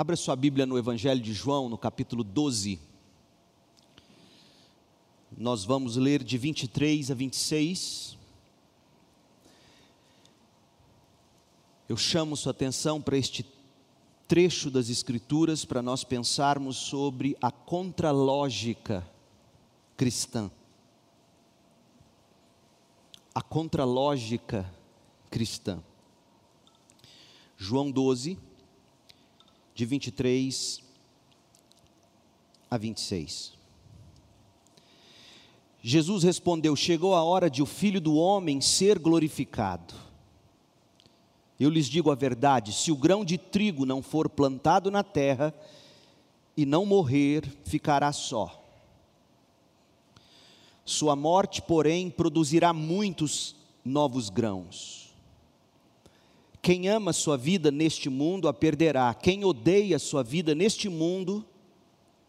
Abra sua Bíblia no Evangelho de João, no capítulo 12. Nós vamos ler de 23 a 26. Eu chamo sua atenção para este trecho das Escrituras para nós pensarmos sobre a contralógica cristã. A contralógica cristã. João 12, de 23 a 26. Jesus respondeu: Chegou a hora de o filho do homem ser glorificado. Eu lhes digo a verdade: se o grão de trigo não for plantado na terra e não morrer, ficará só. Sua morte, porém, produzirá muitos novos grãos. Quem ama sua vida neste mundo a perderá, quem odeia sua vida neste mundo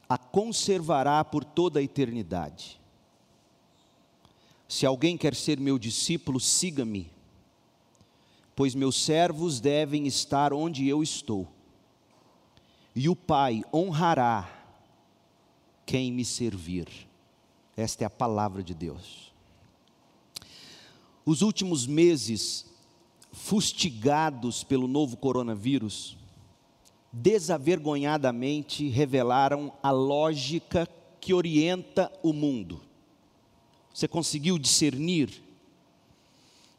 a conservará por toda a eternidade. Se alguém quer ser meu discípulo, siga-me, pois meus servos devem estar onde eu estou, e o Pai honrará quem me servir. Esta é a palavra de Deus. Os últimos meses, fustigados pelo novo coronavírus, desavergonhadamente revelaram a lógica que orienta o mundo. Você conseguiu discernir?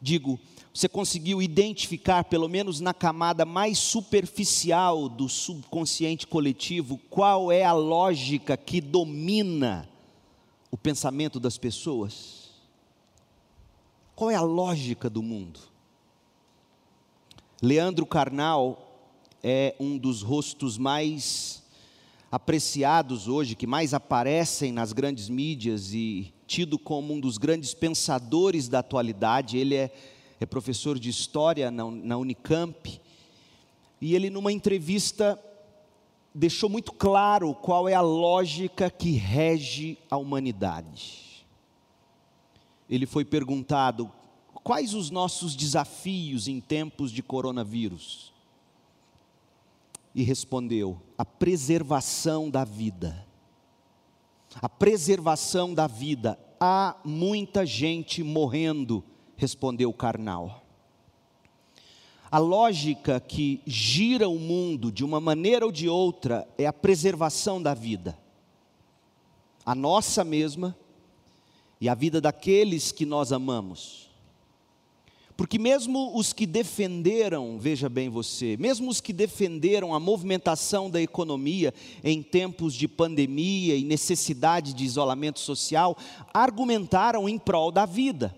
Digo, você conseguiu identificar, pelo menos na camada mais superficial do subconsciente coletivo, qual é a lógica que domina o pensamento das pessoas? Qual é a lógica do mundo? Leandro Carnal é um dos rostos mais apreciados hoje, que mais aparecem nas grandes mídias e tido como um dos grandes pensadores da atualidade. Ele é, é professor de história na, na Unicamp. E ele, numa entrevista, deixou muito claro qual é a lógica que rege a humanidade. Ele foi perguntado quais os nossos desafios em tempos de coronavírus. E respondeu: a preservação da vida a preservação da vida. Há muita gente morrendo, respondeu o carnal. A lógica que gira o mundo de uma maneira ou de outra é a preservação da vida. A nossa mesma e a vida daqueles que nós amamos. Porque mesmo os que defenderam, veja bem você, mesmo os que defenderam a movimentação da economia em tempos de pandemia e necessidade de isolamento social, argumentaram em prol da vida.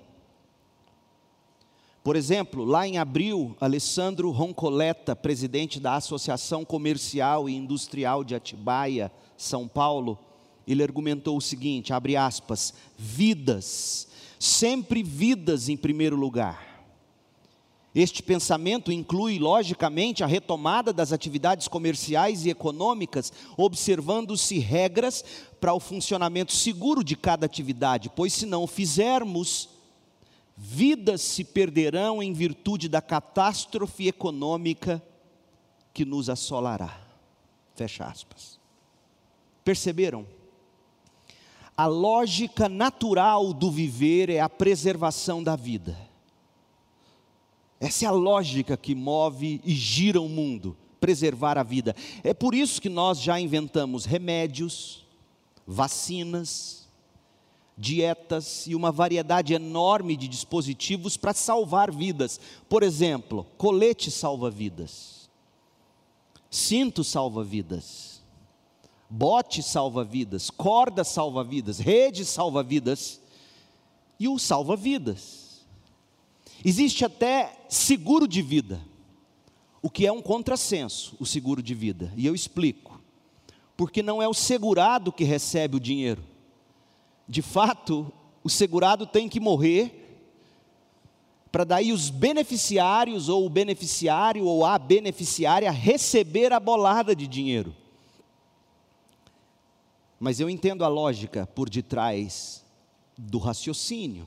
Por exemplo, lá em abril, Alessandro Roncoleta, presidente da Associação Comercial e Industrial de Atibaia, São Paulo, ele argumentou o seguinte, abre aspas, vidas, sempre vidas em primeiro lugar. Este pensamento inclui, logicamente, a retomada das atividades comerciais e econômicas, observando-se regras para o funcionamento seguro de cada atividade, pois se não o fizermos, vidas se perderão em virtude da catástrofe econômica que nos assolará. Fecha aspas. Perceberam? A lógica natural do viver é a preservação da vida. Essa é a lógica que move e gira o mundo, preservar a vida. É por isso que nós já inventamos remédios, vacinas, dietas e uma variedade enorme de dispositivos para salvar vidas. Por exemplo, colete salva vidas, cinto salva vidas, bote salva vidas, corda salva vidas, rede salva vidas e o salva vidas. Existe até seguro de vida, o que é um contrassenso, o seguro de vida, e eu explico. Porque não é o segurado que recebe o dinheiro. De fato, o segurado tem que morrer para daí os beneficiários ou o beneficiário ou a beneficiária receber a bolada de dinheiro. Mas eu entendo a lógica por detrás do raciocínio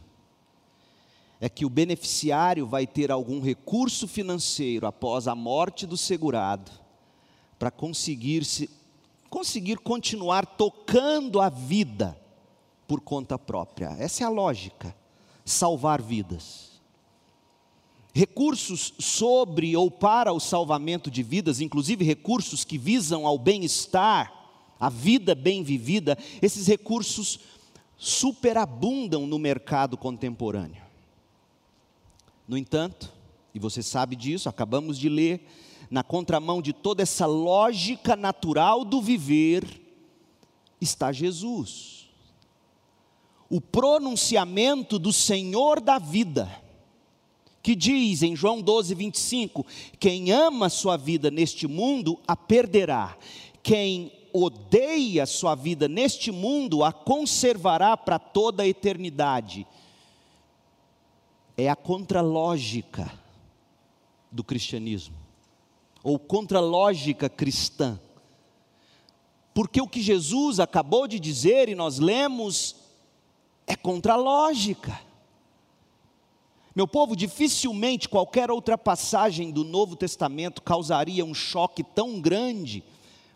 é que o beneficiário vai ter algum recurso financeiro após a morte do segurado para conseguir se conseguir continuar tocando a vida por conta própria. Essa é a lógica. Salvar vidas. Recursos sobre ou para o salvamento de vidas, inclusive recursos que visam ao bem-estar, a vida bem vivida, esses recursos superabundam no mercado contemporâneo. No entanto, e você sabe disso, acabamos de ler, na contramão de toda essa lógica natural do viver, está Jesus. O pronunciamento do Senhor da vida, que diz em João 12, 25: Quem ama sua vida neste mundo, a perderá. Quem odeia sua vida neste mundo, a conservará para toda a eternidade. É a contralógica do cristianismo ou contra a lógica cristã. Porque o que Jesus acabou de dizer e nós lemos é contra a lógica. Meu povo, dificilmente qualquer outra passagem do Novo Testamento causaria um choque tão grande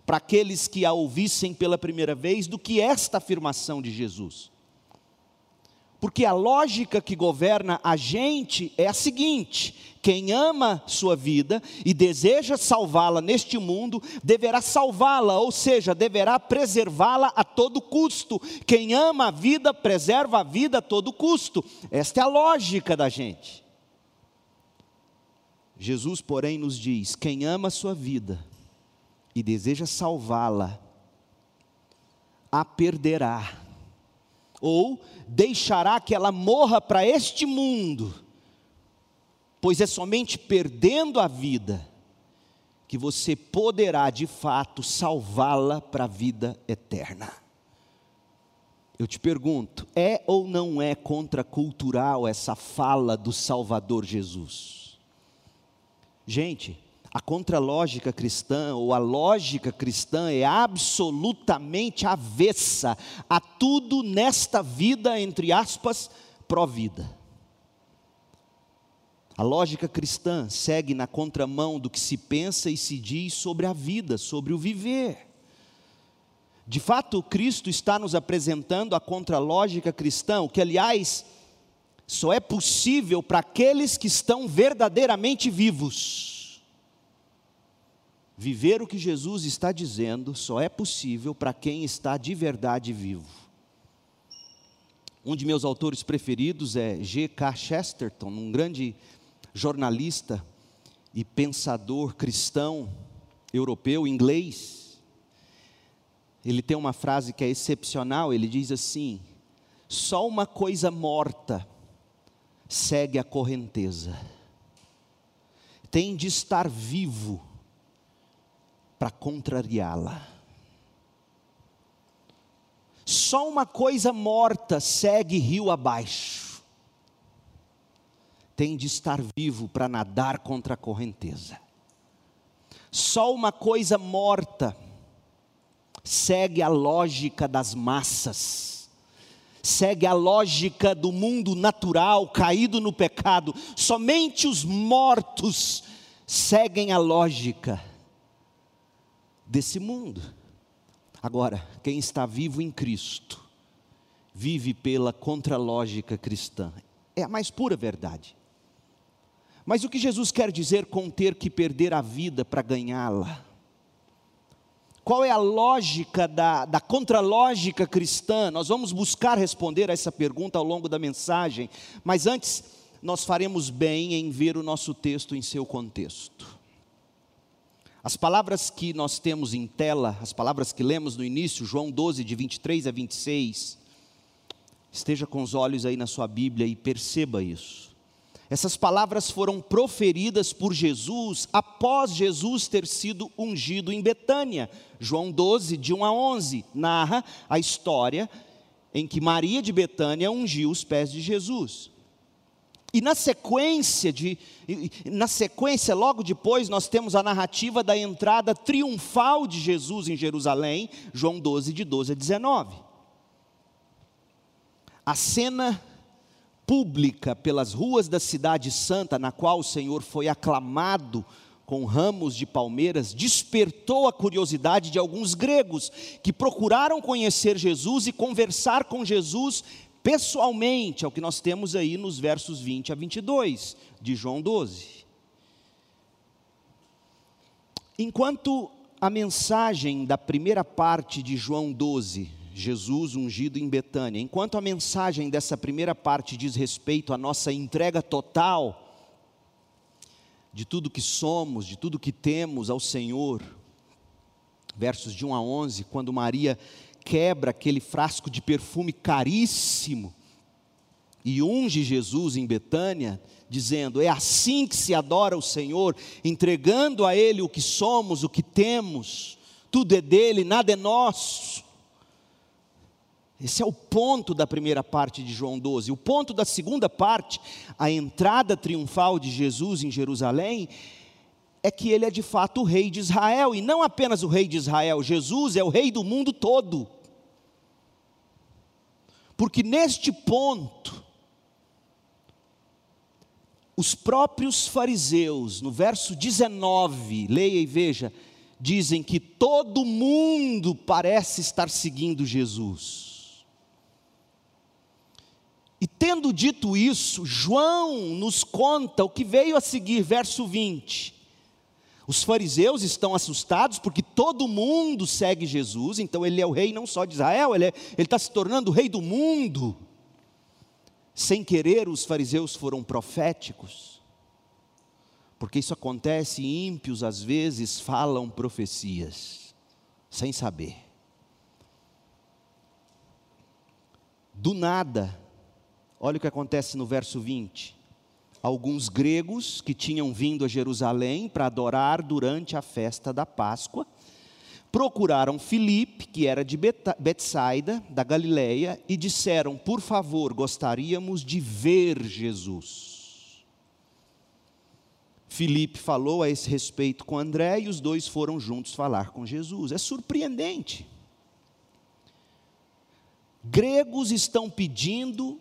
para aqueles que a ouvissem pela primeira vez do que esta afirmação de Jesus. Porque a lógica que governa a gente é a seguinte: quem ama sua vida e deseja salvá-la neste mundo, deverá salvá-la, ou seja, deverá preservá-la a todo custo. Quem ama a vida, preserva a vida a todo custo. Esta é a lógica da gente. Jesus, porém, nos diz: quem ama a sua vida e deseja salvá-la, a perderá ou deixará que ela morra para este mundo, pois é somente perdendo a vida que você poderá de fato salvá-la para a vida eterna. Eu te pergunto, é ou não é contracultural essa fala do Salvador Jesus? Gente, a contralógica cristã ou a lógica cristã é absolutamente avessa a tudo nesta vida, entre aspas, pró-vida. A lógica cristã segue na contramão do que se pensa e se diz sobre a vida, sobre o viver. De fato, Cristo está nos apresentando a contralógica cristã, o que, aliás, só é possível para aqueles que estão verdadeiramente vivos. Viver o que Jesus está dizendo só é possível para quem está de verdade vivo. Um de meus autores preferidos é G.K. Chesterton, um grande jornalista e pensador cristão europeu, inglês. Ele tem uma frase que é excepcional, ele diz assim: só uma coisa morta segue a correnteza. Tem de estar vivo para contrariá-la. Só uma coisa morta segue rio abaixo. Tem de estar vivo para nadar contra a correnteza. Só uma coisa morta segue a lógica das massas, segue a lógica do mundo natural caído no pecado. Somente os mortos seguem a lógica desse mundo. Agora, quem está vivo em Cristo, vive pela contralógica cristã. É a mais pura verdade. Mas o que Jesus quer dizer com ter que perder a vida para ganhá-la? Qual é a lógica da, da contralógica cristã? Nós vamos buscar responder a essa pergunta ao longo da mensagem, mas antes, nós faremos bem em ver o nosso texto em seu contexto. As palavras que nós temos em tela, as palavras que lemos no início, João 12, de 23 a 26, esteja com os olhos aí na sua Bíblia e perceba isso. Essas palavras foram proferidas por Jesus após Jesus ter sido ungido em Betânia. João 12, de 1 a 11, narra a história em que Maria de Betânia ungiu os pés de Jesus. E na sequência de na sequência, logo depois, nós temos a narrativa da entrada triunfal de Jesus em Jerusalém, João 12 de 12 a 19. A cena pública pelas ruas da cidade santa, na qual o Senhor foi aclamado com ramos de palmeiras despertou a curiosidade de alguns gregos que procuraram conhecer Jesus e conversar com Jesus pessoalmente, é o que nós temos aí nos versos 20 a 22 de João 12. Enquanto a mensagem da primeira parte de João 12, Jesus ungido em Betânia, enquanto a mensagem dessa primeira parte diz respeito à nossa entrega total, de tudo que somos, de tudo que temos ao Senhor. Versos de 1 a 11, quando Maria quebra aquele frasco de perfume caríssimo e unge Jesus em Betânia, dizendo: É assim que se adora o Senhor, entregando a Ele o que somos, o que temos, tudo é dele, nada é nosso. Esse é o ponto da primeira parte de João 12. O ponto da segunda parte, a entrada triunfal de Jesus em Jerusalém, é que ele é de fato o rei de Israel, e não apenas o rei de Israel, Jesus é o rei do mundo todo. Porque neste ponto, os próprios fariseus, no verso 19, leia e veja, dizem que todo mundo parece estar seguindo Jesus. E tendo dito isso, João nos conta o que veio a seguir, verso 20. Os fariseus estão assustados porque todo mundo segue Jesus, então ele é o rei não só de Israel, ele, é, está se tornando o rei do mundo. Sem querer, os fariseus foram proféticos, porque isso acontece, ímpios às vezes falam profecias, sem saber. Do nada, Olha o que acontece no verso 20. Alguns gregos que tinham vindo a Jerusalém para adorar durante a festa da Páscoa, procuraram Filipe, que era de Betsaida, da Galileia, e disseram: Por favor, gostaríamos de ver Jesus. Filipe falou a esse respeito com André e os dois foram juntos falar com Jesus. É surpreendente. Gregos estão pedindo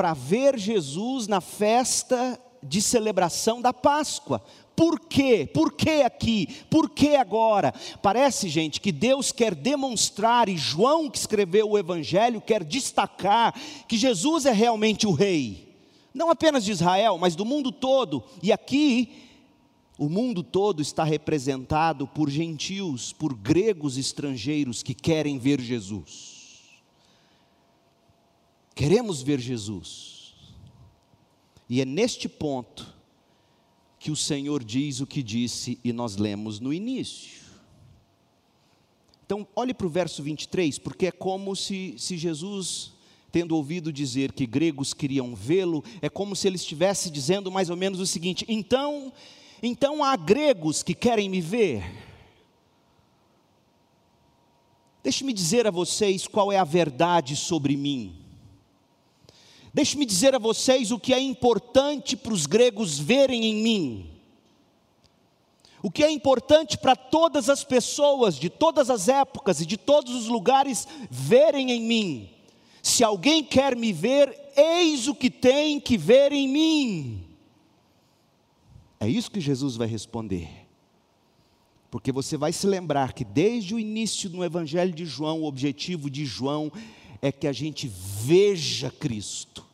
para ver Jesus na festa de celebração da Páscoa. Por quê? Por que aqui? Por que agora? Parece, gente, que Deus quer demonstrar, e João, que escreveu o Evangelho, quer destacar que Jesus é realmente o Rei, não apenas de Israel, mas do mundo todo. E aqui, o mundo todo está representado por gentios, por gregos estrangeiros que querem ver Jesus. Queremos ver Jesus. E é neste ponto que o Senhor diz o que disse e nós lemos no início. Então, olhe para o verso 23, porque é como se, se Jesus, tendo ouvido dizer que gregos queriam vê-lo, é como se ele estivesse dizendo mais ou menos o seguinte: então, então há gregos que querem me ver. Deixe-me dizer a vocês qual é a verdade sobre mim. Deixe-me dizer a vocês o que é importante para os gregos verem em mim. O que é importante para todas as pessoas de todas as épocas e de todos os lugares verem em mim. Se alguém quer me ver, eis o que tem que ver em mim. É isso que Jesus vai responder. Porque você vai se lembrar que desde o início no Evangelho de João, o objetivo de João é que a gente veja Cristo.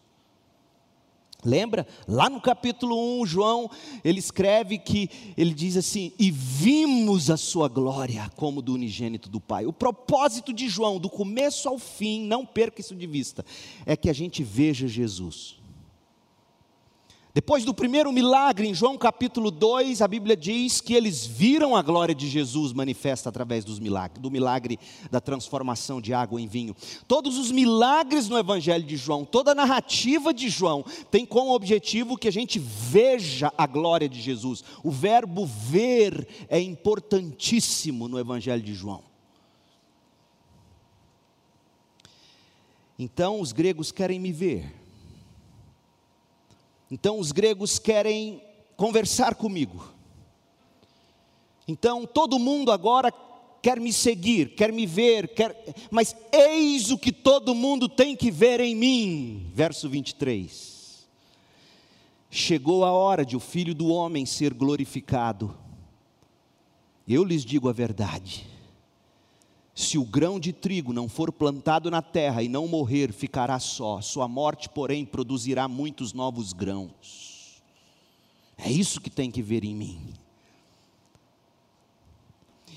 Lembra? Lá no capítulo 1, João, ele escreve que ele diz assim: "E vimos a sua glória como do unigênito do Pai". O propósito de João, do começo ao fim, não perca isso de vista, é que a gente veja Jesus. Depois do primeiro milagre, em João capítulo 2, a Bíblia diz que eles viram a glória de Jesus manifesta através dos milagres, do milagre da transformação de água em vinho. Todos os milagres no Evangelho de João, toda a narrativa de João, tem como objetivo que a gente veja a glória de Jesus. O verbo ver é importantíssimo no Evangelho de João. Então, os gregos querem me ver então os gregos querem conversar comigo. Então todo mundo agora quer me seguir, quer me ver, quer, mas eis o que todo mundo tem que ver em mim. Verso 23. chegou a hora de o filho do homem ser glorificado. Eu lhes digo a verdade. Se o grão de trigo não for plantado na terra e não morrer, ficará só. Sua morte, porém, produzirá muitos novos grãos. É isso que tem que ver em mim.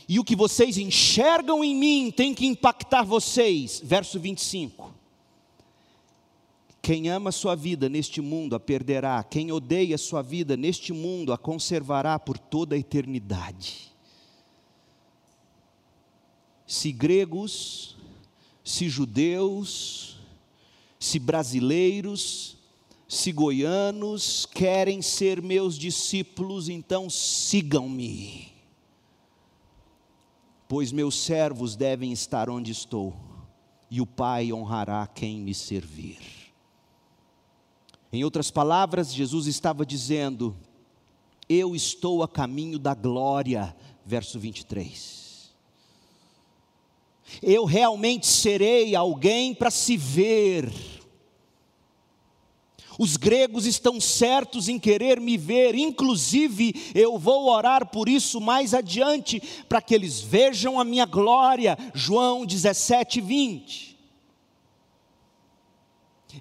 E o que vocês enxergam em mim tem que impactar vocês. Verso 25. Quem ama sua vida neste mundo a perderá, quem odeia sua vida neste mundo a conservará por toda a eternidade. Se gregos, se judeus, se brasileiros, se goianos querem ser meus discípulos, então sigam-me, pois meus servos devem estar onde estou, e o Pai honrará quem me servir. Em outras palavras, Jesus estava dizendo: Eu estou a caminho da glória, verso 23. Eu realmente serei alguém para se ver. Os gregos estão certos em querer me ver, inclusive eu vou orar por isso mais adiante, para que eles vejam a minha glória. João 17, 20.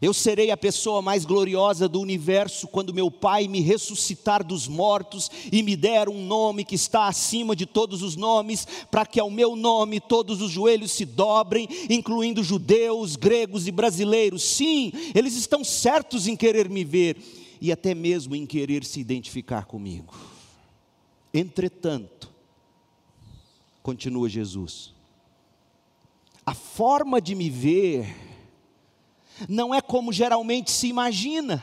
Eu serei a pessoa mais gloriosa do universo quando meu Pai me ressuscitar dos mortos e me der um nome que está acima de todos os nomes, para que ao meu nome todos os joelhos se dobrem, incluindo judeus, gregos e brasileiros. Sim, eles estão certos em querer me ver e até mesmo em querer se identificar comigo. Entretanto, continua Jesus, a forma de me ver não é como geralmente se imagina.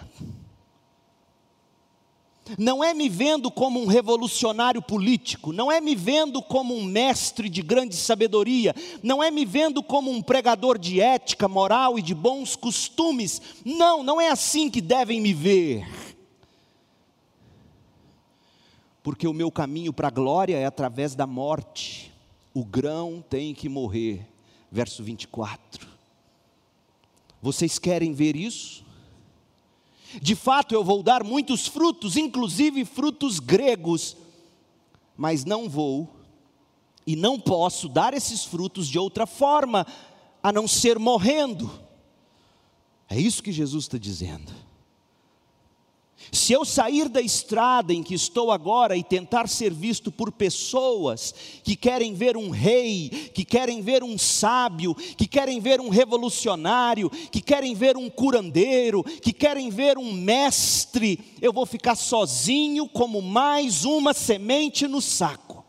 Não é me vendo como um revolucionário político, não é me vendo como um mestre de grande sabedoria, não é me vendo como um pregador de ética, moral e de bons costumes. Não, não é assim que devem me ver. Porque o meu caminho para a glória é através da morte. O grão tem que morrer. Verso 24. Vocês querem ver isso? De fato, eu vou dar muitos frutos, inclusive frutos gregos, mas não vou e não posso dar esses frutos de outra forma, a não ser morrendo. É isso que Jesus está dizendo. Se eu sair da estrada em que estou agora e tentar ser visto por pessoas que querem ver um rei, que querem ver um sábio, que querem ver um revolucionário, que querem ver um curandeiro, que querem ver um mestre, eu vou ficar sozinho como mais uma semente no saco.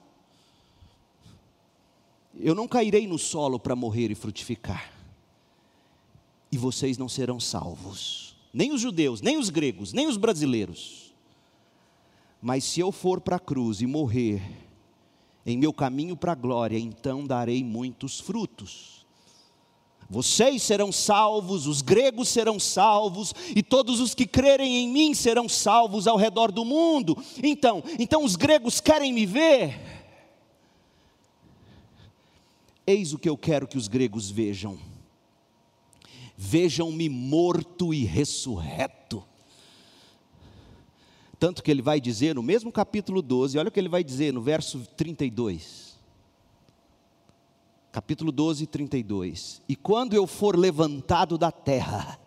Eu não cairei no solo para morrer e frutificar, e vocês não serão salvos nem os judeus, nem os gregos, nem os brasileiros. Mas se eu for para a cruz e morrer, em meu caminho para a glória, então darei muitos frutos. Vocês serão salvos, os gregos serão salvos, e todos os que crerem em mim serão salvos ao redor do mundo. Então, então os gregos querem me ver. Eis o que eu quero que os gregos vejam vejam-me morto e ressurreto. Tanto que ele vai dizer no mesmo capítulo 12, olha o que ele vai dizer no verso 32. Capítulo 12, 32. E quando eu for levantado da terra,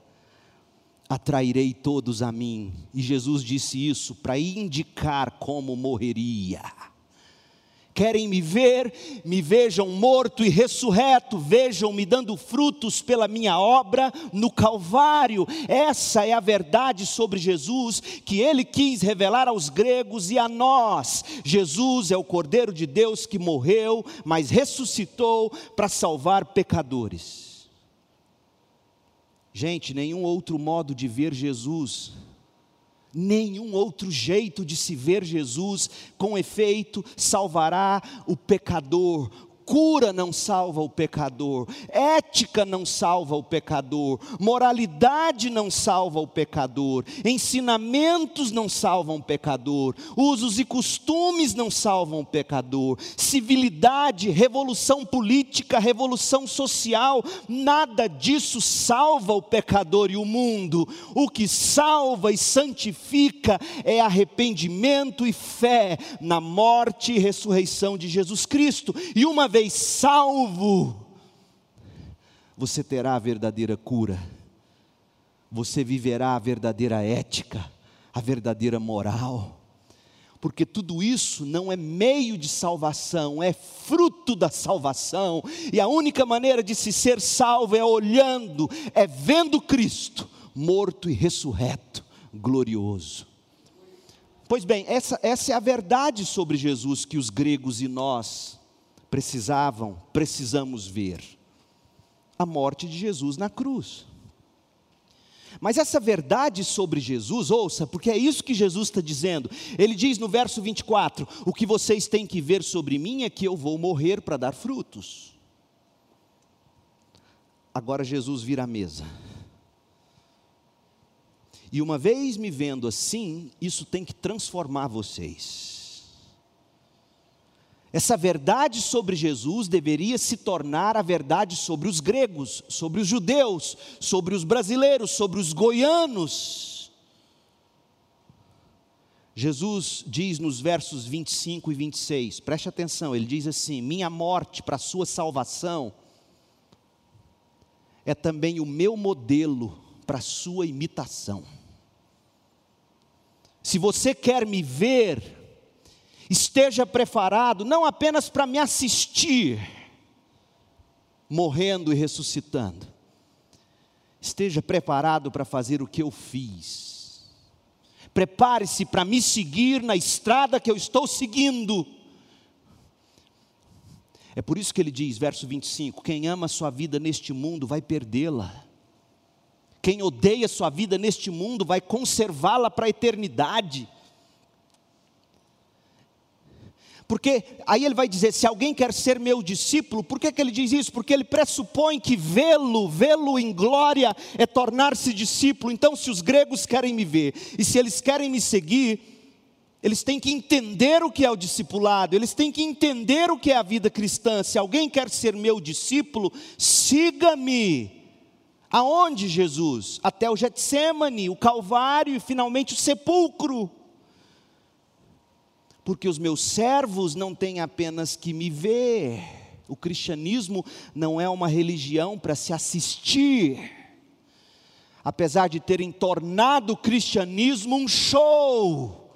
atrairei todos a mim. E Jesus disse isso para indicar como morreria querem me ver, me vejam morto e ressurreto, vejam-me dando frutos pela minha obra no Calvário. Essa é a verdade sobre Jesus que ele quis revelar aos gregos e a nós. Jesus é o Cordeiro de Deus que morreu, mas ressuscitou para salvar pecadores. Gente, nenhum outro modo de ver Jesus Nenhum outro jeito de se ver Jesus, com efeito, salvará o pecador, Cura não salva o pecador, ética não salva o pecador, moralidade não salva o pecador, ensinamentos não salvam o pecador, usos e costumes não salvam o pecador, civilidade, revolução política, revolução social, nada disso salva o pecador e o mundo. O que salva e santifica é arrependimento e fé na morte e ressurreição de Jesus Cristo. E uma vez vez salvo, você terá a verdadeira cura, você viverá a verdadeira ética, a verdadeira moral, porque tudo isso não é meio de salvação, é fruto da salvação, e a única maneira de se ser salvo é olhando, é vendo Cristo, morto e ressurreto, glorioso. Pois bem, essa, essa é a verdade sobre Jesus que os gregos e nós precisavam, precisamos ver a morte de Jesus na cruz. Mas essa verdade sobre Jesus, ouça, porque é isso que Jesus está dizendo. Ele diz no verso 24: O que vocês têm que ver sobre mim é que eu vou morrer para dar frutos. Agora Jesus vira a mesa. E uma vez me vendo assim, isso tem que transformar vocês. Essa verdade sobre Jesus deveria se tornar a verdade sobre os gregos, sobre os judeus, sobre os brasileiros, sobre os goianos. Jesus diz nos versos 25 e 26, preste atenção, ele diz assim: Minha morte para a sua salvação é também o meu modelo para a sua imitação. Se você quer me ver, esteja preparado não apenas para me assistir, morrendo e ressuscitando, esteja preparado para fazer o que eu fiz. Prepare-se para me seguir na estrada que eu estou seguindo. É por isso que ele diz, verso 25: Quem ama a sua vida neste mundo vai perdê-la. Quem odeia a sua vida neste mundo vai conservá-la para a eternidade. Porque aí ele vai dizer: se alguém quer ser meu discípulo, por que, que ele diz isso? Porque ele pressupõe que vê-lo, vê-lo em glória é tornar-se discípulo. Então, se os gregos querem me ver e se eles querem me seguir, eles têm que entender o que é o discipulado, eles têm que entender o que é a vida cristã. Se alguém quer ser meu discípulo, siga-me. Aonde, Jesus? Até o Getsemane, o Calvário e finalmente o sepulcro porque os meus servos não têm apenas que me ver. O cristianismo não é uma religião para se assistir. Apesar de terem tornado o cristianismo um show,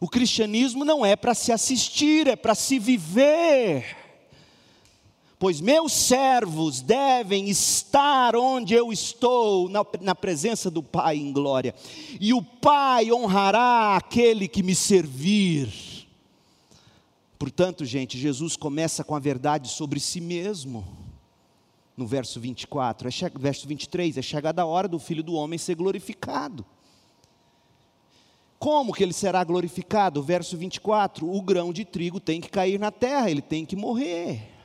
o cristianismo não é para se assistir, é para se viver. Pois meus servos devem estar onde eu estou, na, na, presença do Pai em glória, e o Pai honrará aquele que me servir. Portanto, gente, Jesus começa com a verdade sobre si mesmo, no verso 24, é verso 23, é chegada a hora do filho do homem ser glorificado. Como que ele será glorificado? Verso 24: o grão de trigo tem que cair na terra, ele tem que morrer.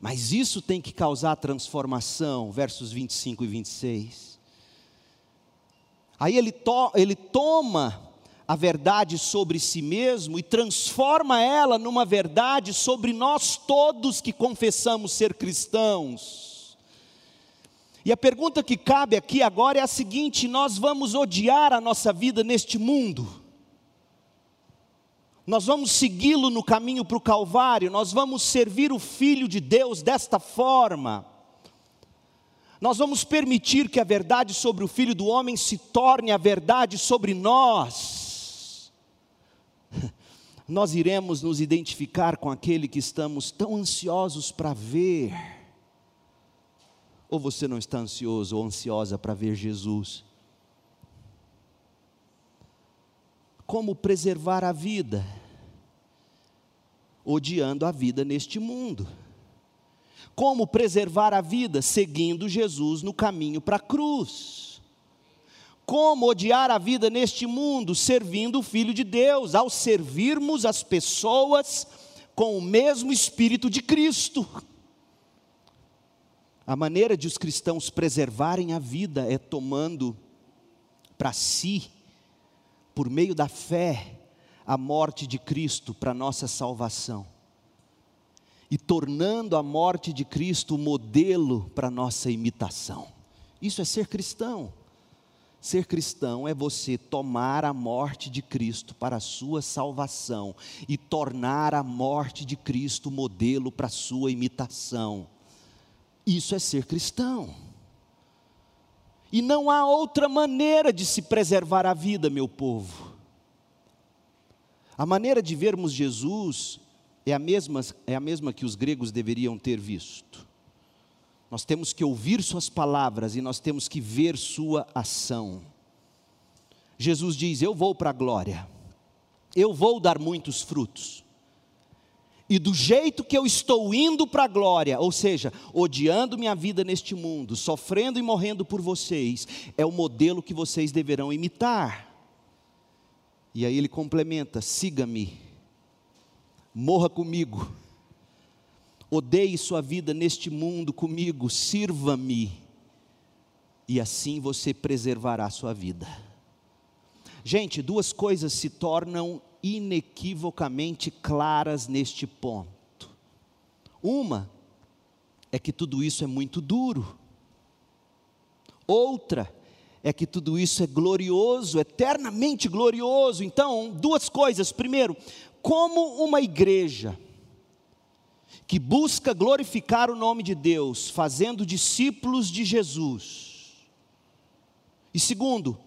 Mas isso tem que causar transformação, versos 25 e 26. Aí ele, to, ele toma a verdade sobre si mesmo e transforma ela numa verdade sobre nós todos que confessamos ser cristãos. E a pergunta que cabe aqui agora é a seguinte: nós vamos odiar a nossa vida neste mundo? Nós vamos segui-lo no caminho para o Calvário, nós vamos servir o Filho de Deus desta forma. Nós vamos permitir que a verdade sobre o Filho do Homem se torne a verdade sobre nós. Nós iremos nos identificar com aquele que estamos tão ansiosos para ver. Ou você não está ansioso ou ansiosa para ver Jesus? Como preservar a vida, odiando a vida neste mundo. Como preservar a vida seguindo Jesus no caminho para a cruz. Como odiar a vida neste mundo servindo o Filho de Deus, ao servirmos as pessoas com o mesmo Espírito de Cristo. A maneira de os cristãos preservarem a vida é tomando para si, por meio da fé, a morte de Cristo para nossa salvação. E tornando a morte de Cristo o modelo para nossa imitação. Isso é ser cristão. Ser cristão é você tomar a morte de Cristo para a sua salvação e tornar a morte de Cristo modelo para a sua imitação. Isso é ser cristão. E não há outra maneira de se preservar a vida, meu povo. A maneira de vermos Jesus é a mesma, é a mesma que os gregos deveriam ter visto. Nós temos que ouvir Suas palavras e nós temos que ver Sua ação. Jesus diz: Eu vou para a glória, eu vou dar muitos frutos. E do jeito que eu estou indo para a glória, ou seja, odiando minha vida neste mundo, sofrendo e morrendo por vocês, é o modelo que vocês deverão imitar. E aí ele complementa: siga-me, morra comigo Odeie sua vida neste mundo comigo, sirva-me, e assim você preservará sua vida. Gente, duas coisas se tornam inequivocamente claras neste ponto. Uma é que tudo isso é muito duro. Outra é que tudo isso é glorioso, eternamente glorioso. Então, duas coisas. Primeiro, como uma igreja que busca glorificar o nome de Deus, fazendo discípulos de Jesus. E segundo,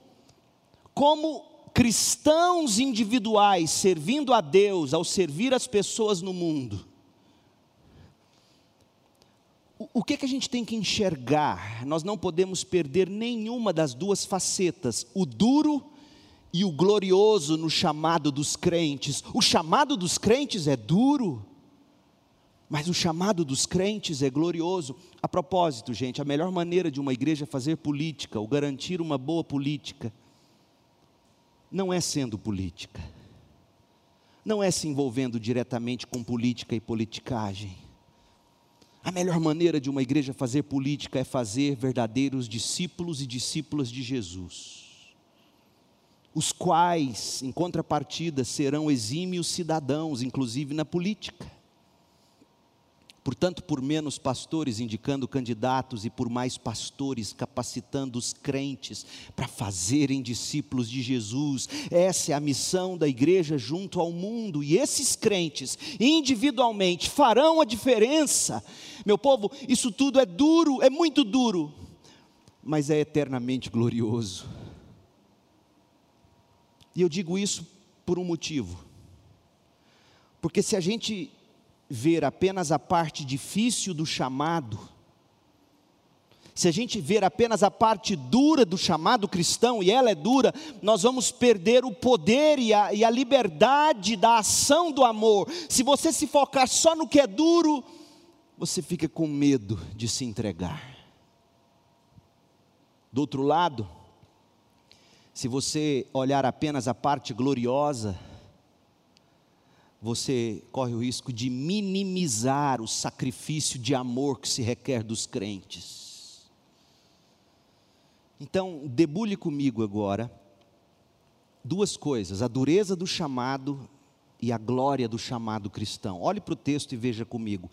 como cristãos individuais servindo a Deus ao servir as pessoas no mundo. O que, que a gente tem que enxergar? Nós não podemos perder nenhuma das duas facetas, o duro e o glorioso no chamado dos crentes. O chamado dos crentes é duro, mas o chamado dos crentes é glorioso. A propósito, gente, a melhor maneira de uma igreja fazer política, ou garantir uma boa política, não é sendo política, não é se envolvendo diretamente com política e politicagem. A melhor maneira de uma igreja fazer política é fazer verdadeiros discípulos e discípulas de Jesus, os quais, em contrapartida, serão exímios cidadãos, inclusive na política. Portanto, por menos pastores indicando candidatos e por mais pastores capacitando os crentes para fazerem discípulos de Jesus, essa é a missão da igreja junto ao mundo, e esses crentes, individualmente, farão a diferença. Meu povo, isso tudo é duro, é muito duro, mas é eternamente glorioso. E eu digo isso por um motivo, porque se a gente ver apenas a parte difícil do chamado, se a gente ver apenas a parte dura do chamado cristão, e ela é dura, nós vamos perder o poder e a, e a liberdade da ação do amor. Se você se focar só no que é duro, você fica com medo de se entregar. Do outro lado, se você olhar apenas a parte gloriosa, você corre o risco de minimizar o sacrifício de amor que se requer dos crentes. Então, debulhe comigo agora duas coisas: a dureza do chamado e a glória do chamado cristão. Olhe para o texto e veja comigo.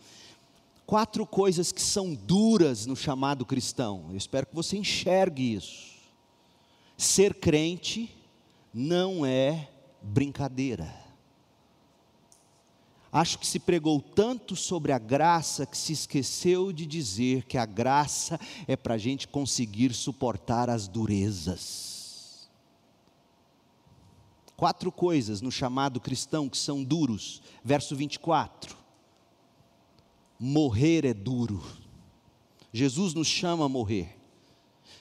Quatro coisas que são duras no chamado cristão. Eu espero que você enxergue isso. Ser crente não é brincadeira. Acho que se pregou tanto sobre a graça que se esqueceu de dizer que a graça é para a gente conseguir suportar as durezas. Quatro coisas no chamado cristão que são duros. Verso 24: Morrer é duro. Jesus nos chama a morrer.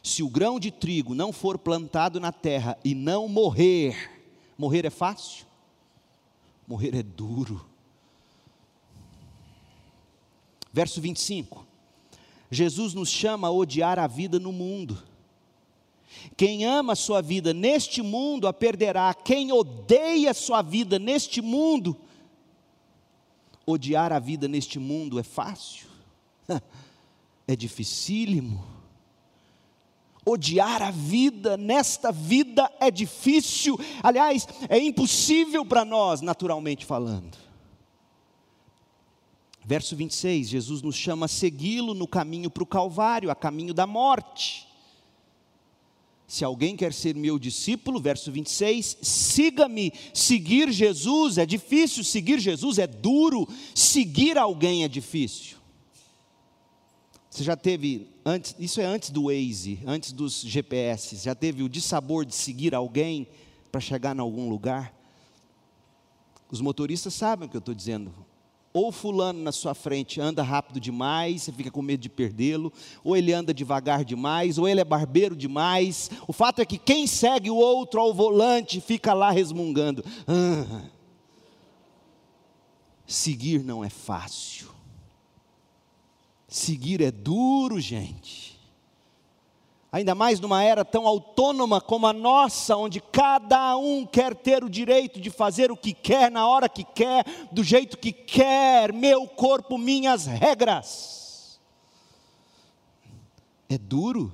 Se o grão de trigo não for plantado na terra e não morrer, morrer é fácil? Morrer é duro. Verso 25. Jesus nos chama a odiar a vida no mundo. Quem ama a sua vida neste mundo a perderá, quem odeia sua vida neste mundo, odiar a vida neste mundo é fácil? É dificílimo. Odiar a vida nesta vida é difícil, aliás, é impossível para nós, naturalmente falando. Verso 26, Jesus nos chama a segui-lo no caminho para o Calvário, a caminho da morte. Se alguém quer ser meu discípulo, verso 26, siga-me. Seguir Jesus é difícil, seguir Jesus é duro, seguir alguém é difícil. Você já teve, antes, isso é antes do Waze, antes dos GPS, já teve o dissabor de seguir alguém para chegar em algum lugar? Os motoristas sabem o que eu estou dizendo ou fulano na sua frente anda rápido demais, você fica com medo de perdê-lo, ou ele anda devagar demais, ou ele é barbeiro demais. O fato é que quem segue o outro ao volante fica lá resmungando. Ah, seguir não é fácil. Seguir é duro, gente ainda mais numa era tão autônoma como a nossa, onde cada um quer ter o direito de fazer o que quer, na hora que quer, do jeito que quer, meu corpo, minhas regras. É duro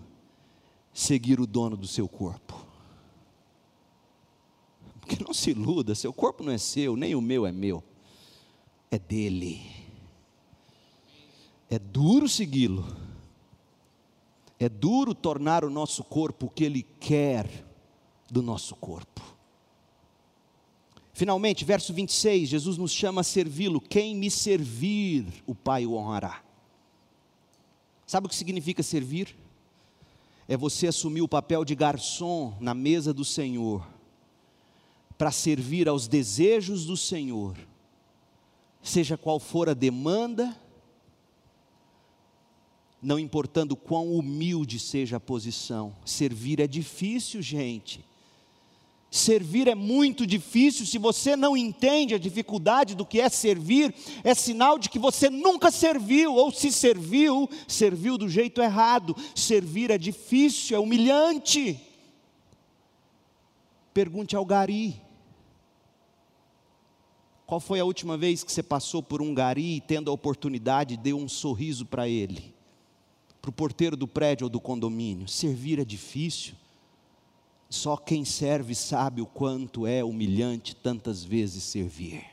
seguir o dono do seu corpo. Porque não se iluda, seu corpo não é seu, nem o meu é meu, é dele. É duro segui-lo é duro tornar o nosso corpo o que Ele quer do nosso corpo. Finalmente, verso 26, Jesus nos chama a servi-lo. Quem me servir, o Pai o honrará. Sabe o que significa servir? É você assumir o papel de garçom na mesa do Senhor, para servir aos desejos do Senhor, seja qual for a demanda, não importando quão humilde seja a posição. Servir é difícil, gente. Servir é muito difícil. Se você não entende a dificuldade do que é servir, é sinal de que você nunca serviu, ou se serviu, serviu do jeito errado. Servir é difícil, é humilhante. Pergunte ao Gari. Qual foi a última vez que você passou por um Gari e, tendo a oportunidade, deu um sorriso para ele? Para o porteiro do prédio ou do condomínio. Servir é difícil. Só quem serve sabe o quanto é humilhante tantas vezes servir.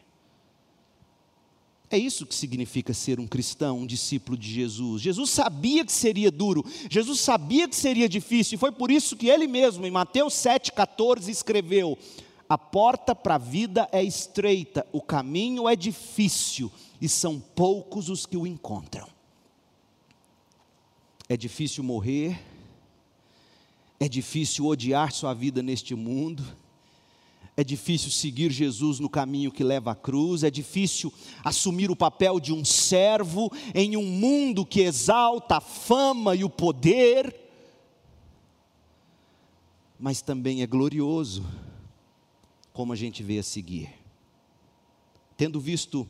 É isso que significa ser um cristão, um discípulo de Jesus. Jesus sabia que seria duro, Jesus sabia que seria difícil, e foi por isso que ele mesmo, em Mateus 7,14, escreveu: A porta para a vida é estreita, o caminho é difícil, e são poucos os que o encontram. É difícil morrer, é difícil odiar sua vida neste mundo, é difícil seguir Jesus no caminho que leva à cruz, é difícil assumir o papel de um servo em um mundo que exalta a fama e o poder, mas também é glorioso, como a gente vê a seguir. Tendo visto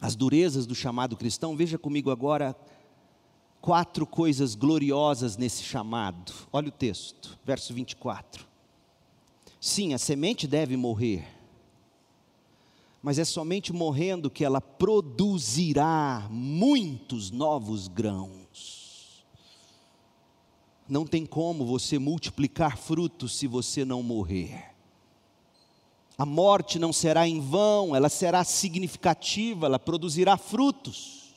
as durezas do chamado cristão, veja comigo agora quatro coisas gloriosas nesse chamado. Olha o texto, verso 24. Sim, a semente deve morrer, mas é somente morrendo que ela produzirá muitos novos grãos. Não tem como você multiplicar frutos se você não morrer. A morte não será em vão, ela será significativa, ela produzirá frutos.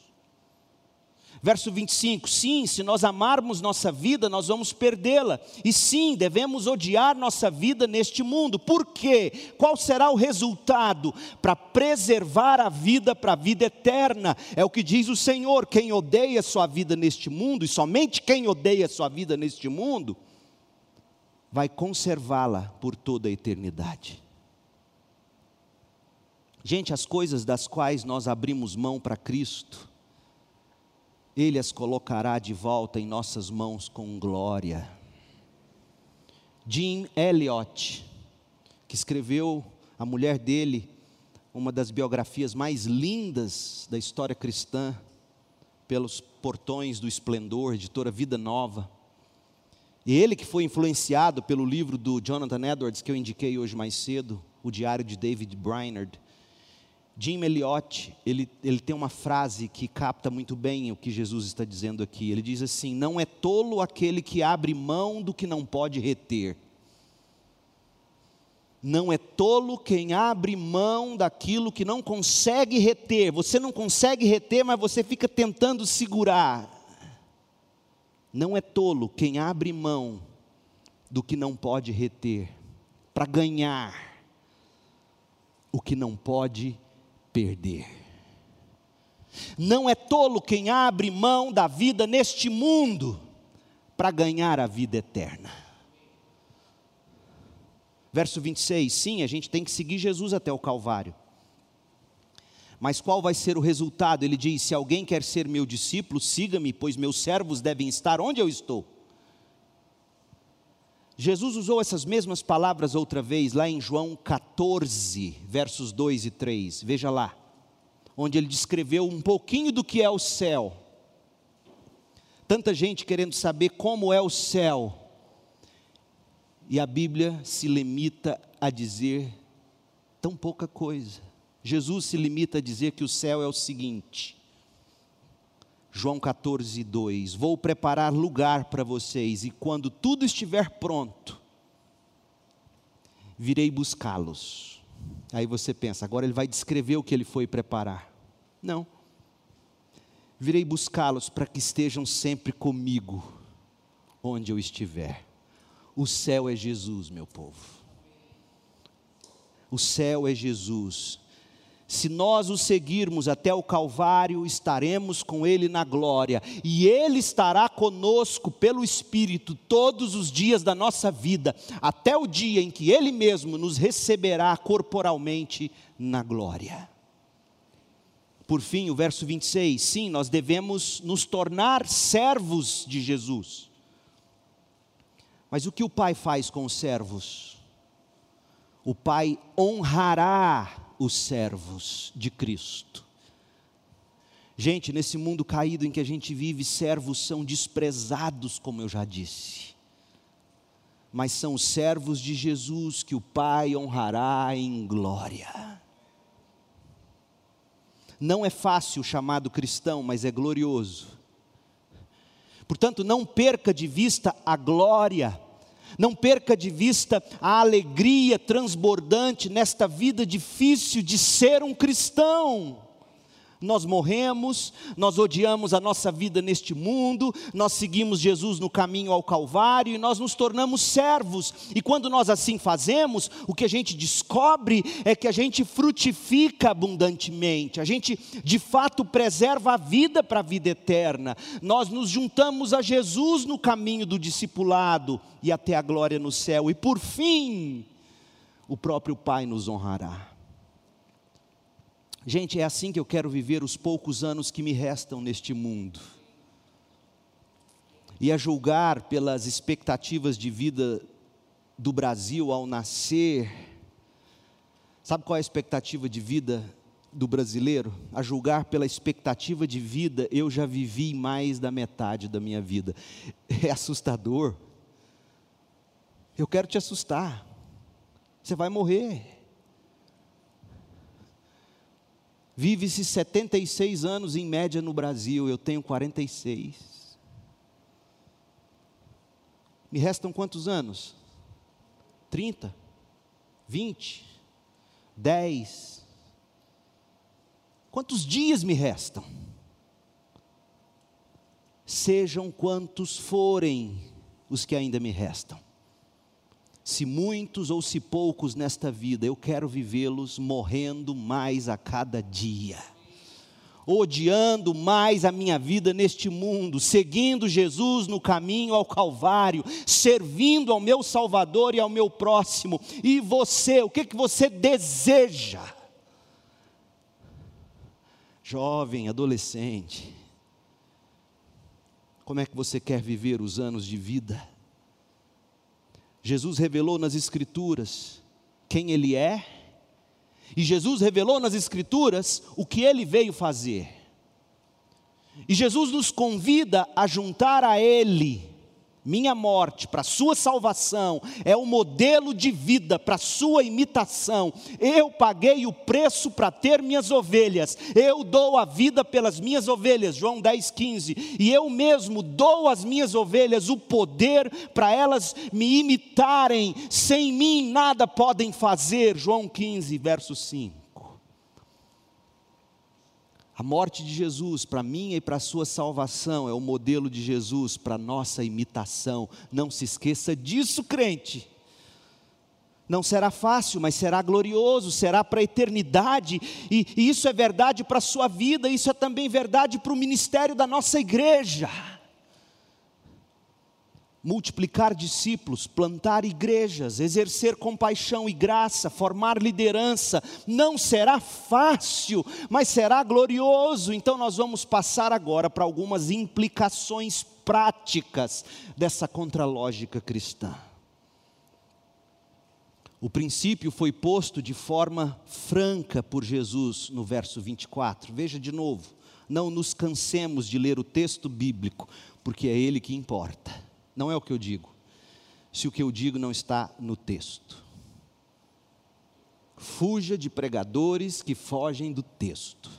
Verso 25: Sim, se nós amarmos nossa vida, nós vamos perdê-la. E sim, devemos odiar nossa vida neste mundo. Por quê? Qual será o resultado? Para preservar a vida para a vida eterna. É o que diz o Senhor: quem odeia sua vida neste mundo, e somente quem odeia sua vida neste mundo, vai conservá-la por toda a eternidade. Gente, as coisas das quais nós abrimos mão para Cristo, ele as colocará de volta em nossas mãos com glória. Jim Elliot, que escreveu a mulher dele, uma das biografias mais lindas da história cristã, pelos portões do esplendor, editora Vida Nova. E ele que foi influenciado pelo livro do Jonathan Edwards, que eu indiquei hoje mais cedo, o Diário de David Brainerd. Jim Elliot, ele, ele tem uma frase que capta muito bem o que Jesus está dizendo aqui. Ele diz assim: Não é tolo aquele que abre mão do que não pode reter. Não é tolo quem abre mão daquilo que não consegue reter. Você não consegue reter, mas você fica tentando segurar. Não é tolo quem abre mão do que não pode reter, para ganhar o que não pode perder. Não é tolo quem abre mão da vida neste mundo para ganhar a vida eterna. Verso 26, sim, a gente tem que seguir Jesus até o Calvário. Mas qual vai ser o resultado? Ele diz: Se alguém quer ser meu discípulo, siga-me, pois meus servos devem estar onde eu estou. Jesus usou essas mesmas palavras outra vez, lá em João 14, versos 2 e 3. Veja lá, onde ele descreveu um pouquinho do que é o céu. Tanta gente querendo saber como é o céu, e a Bíblia se limita a dizer tão pouca coisa. Jesus se limita a dizer que o céu é o seguinte: João 14, 2: Vou preparar lugar para vocês, e quando tudo estiver pronto, virei buscá-los. Aí você pensa, agora ele vai descrever o que ele foi preparar. Não. Virei buscá-los para que estejam sempre comigo, onde eu estiver. O céu é Jesus, meu povo. O céu é Jesus. Se nós o seguirmos até o Calvário, estaremos com Ele na glória, e Ele estará conosco pelo Espírito todos os dias da nossa vida, até o dia em que Ele mesmo nos receberá corporalmente na glória. Por fim, o verso 26, sim, nós devemos nos tornar servos de Jesus. Mas o que o Pai faz com os servos? O Pai honrará os servos de Cristo. Gente, nesse mundo caído em que a gente vive, servos são desprezados, como eu já disse. Mas são os servos de Jesus que o Pai honrará em glória. Não é fácil o chamado cristão, mas é glorioso. Portanto, não perca de vista a glória não perca de vista a alegria transbordante nesta vida difícil de ser um cristão nós morremos, nós odiamos a nossa vida neste mundo, nós seguimos Jesus no caminho ao Calvário e nós nos tornamos servos. E quando nós assim fazemos, o que a gente descobre é que a gente frutifica abundantemente, a gente de fato preserva a vida para a vida eterna. Nós nos juntamos a Jesus no caminho do discipulado e até a glória no céu. E por fim, o próprio Pai nos honrará. Gente, é assim que eu quero viver os poucos anos que me restam neste mundo. E a julgar pelas expectativas de vida do Brasil ao nascer, sabe qual é a expectativa de vida do brasileiro? A julgar pela expectativa de vida, eu já vivi mais da metade da minha vida. É assustador. Eu quero te assustar. Você vai morrer. Vive-se 76 anos em média no Brasil, eu tenho 46. Me restam quantos anos? 30? 20? 10? Quantos dias me restam? Sejam quantos forem os que ainda me restam se muitos ou se poucos nesta vida, eu quero vivê-los morrendo mais a cada dia, odiando mais a minha vida neste mundo, seguindo Jesus no caminho ao Calvário, servindo ao meu Salvador e ao meu próximo. E você, o que, que você deseja? Jovem, adolescente, como é que você quer viver os anos de vida? Jesus revelou nas Escrituras quem Ele é, e Jesus revelou nas Escrituras o que Ele veio fazer. E Jesus nos convida a juntar a Ele minha morte para sua salvação, é o modelo de vida para sua imitação. Eu paguei o preço para ter minhas ovelhas, eu dou a vida pelas minhas ovelhas, João 10, 15, e eu mesmo dou às minhas ovelhas o poder para elas me imitarem, sem mim nada podem fazer, João 15, verso 5. A morte de Jesus para minha e para a sua salvação é o modelo de Jesus para nossa imitação. Não se esqueça disso, crente. Não será fácil, mas será glorioso, será para a eternidade, e, e isso é verdade para a sua vida, isso é também verdade para o ministério da nossa igreja multiplicar discípulos, plantar igrejas, exercer compaixão e graça, formar liderança, não será fácil, mas será glorioso. Então, nós vamos passar agora para algumas implicações práticas dessa contralógica cristã. O princípio foi posto de forma franca por Jesus no verso 24. Veja de novo, não nos cansemos de ler o texto bíblico, porque é ele que importa. Não é o que eu digo, se o que eu digo não está no texto. Fuja de pregadores que fogem do texto.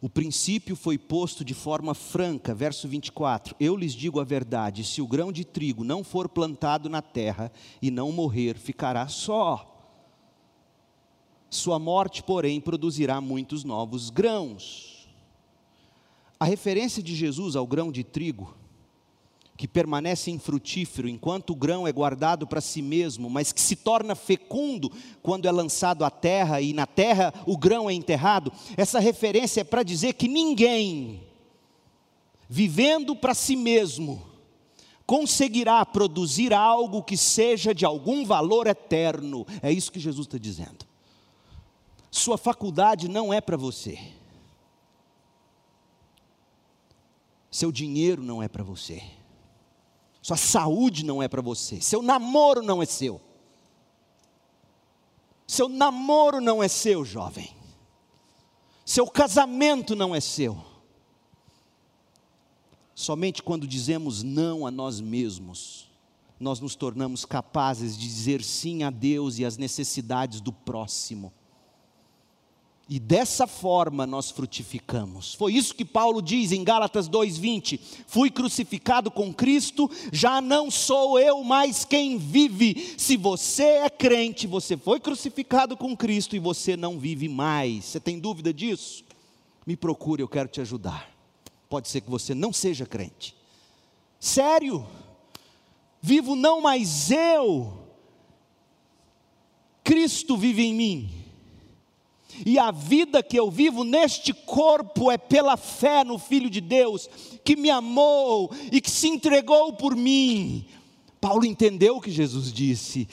O princípio foi posto de forma franca, verso 24: Eu lhes digo a verdade: se o grão de trigo não for plantado na terra e não morrer, ficará só. Sua morte, porém, produzirá muitos novos grãos. A referência de Jesus ao grão de trigo, que permanece infrutífero enquanto o grão é guardado para si mesmo, mas que se torna fecundo quando é lançado à terra e na terra o grão é enterrado, essa referência é para dizer que ninguém, vivendo para si mesmo, conseguirá produzir algo que seja de algum valor eterno. É isso que Jesus está dizendo. Sua faculdade não é para você. Seu dinheiro não é para você. Sua saúde não é para você. Seu namoro não é seu. Seu namoro não é seu, jovem. Seu casamento não é seu. Somente quando dizemos não a nós mesmos, nós nos tornamos capazes de dizer sim a Deus e às necessidades do próximo. E dessa forma nós frutificamos. Foi isso que Paulo diz em Gálatas 2:20: Fui crucificado com Cristo, já não sou eu mais quem vive. Se você é crente, você foi crucificado com Cristo e você não vive mais. Você tem dúvida disso? Me procure, eu quero te ajudar. Pode ser que você não seja crente. Sério? Vivo não mais eu. Cristo vive em mim e a vida que eu vivo neste corpo é pela fé no Filho de Deus, que me amou e que se entregou por mim. Paulo entendeu o que Jesus disse.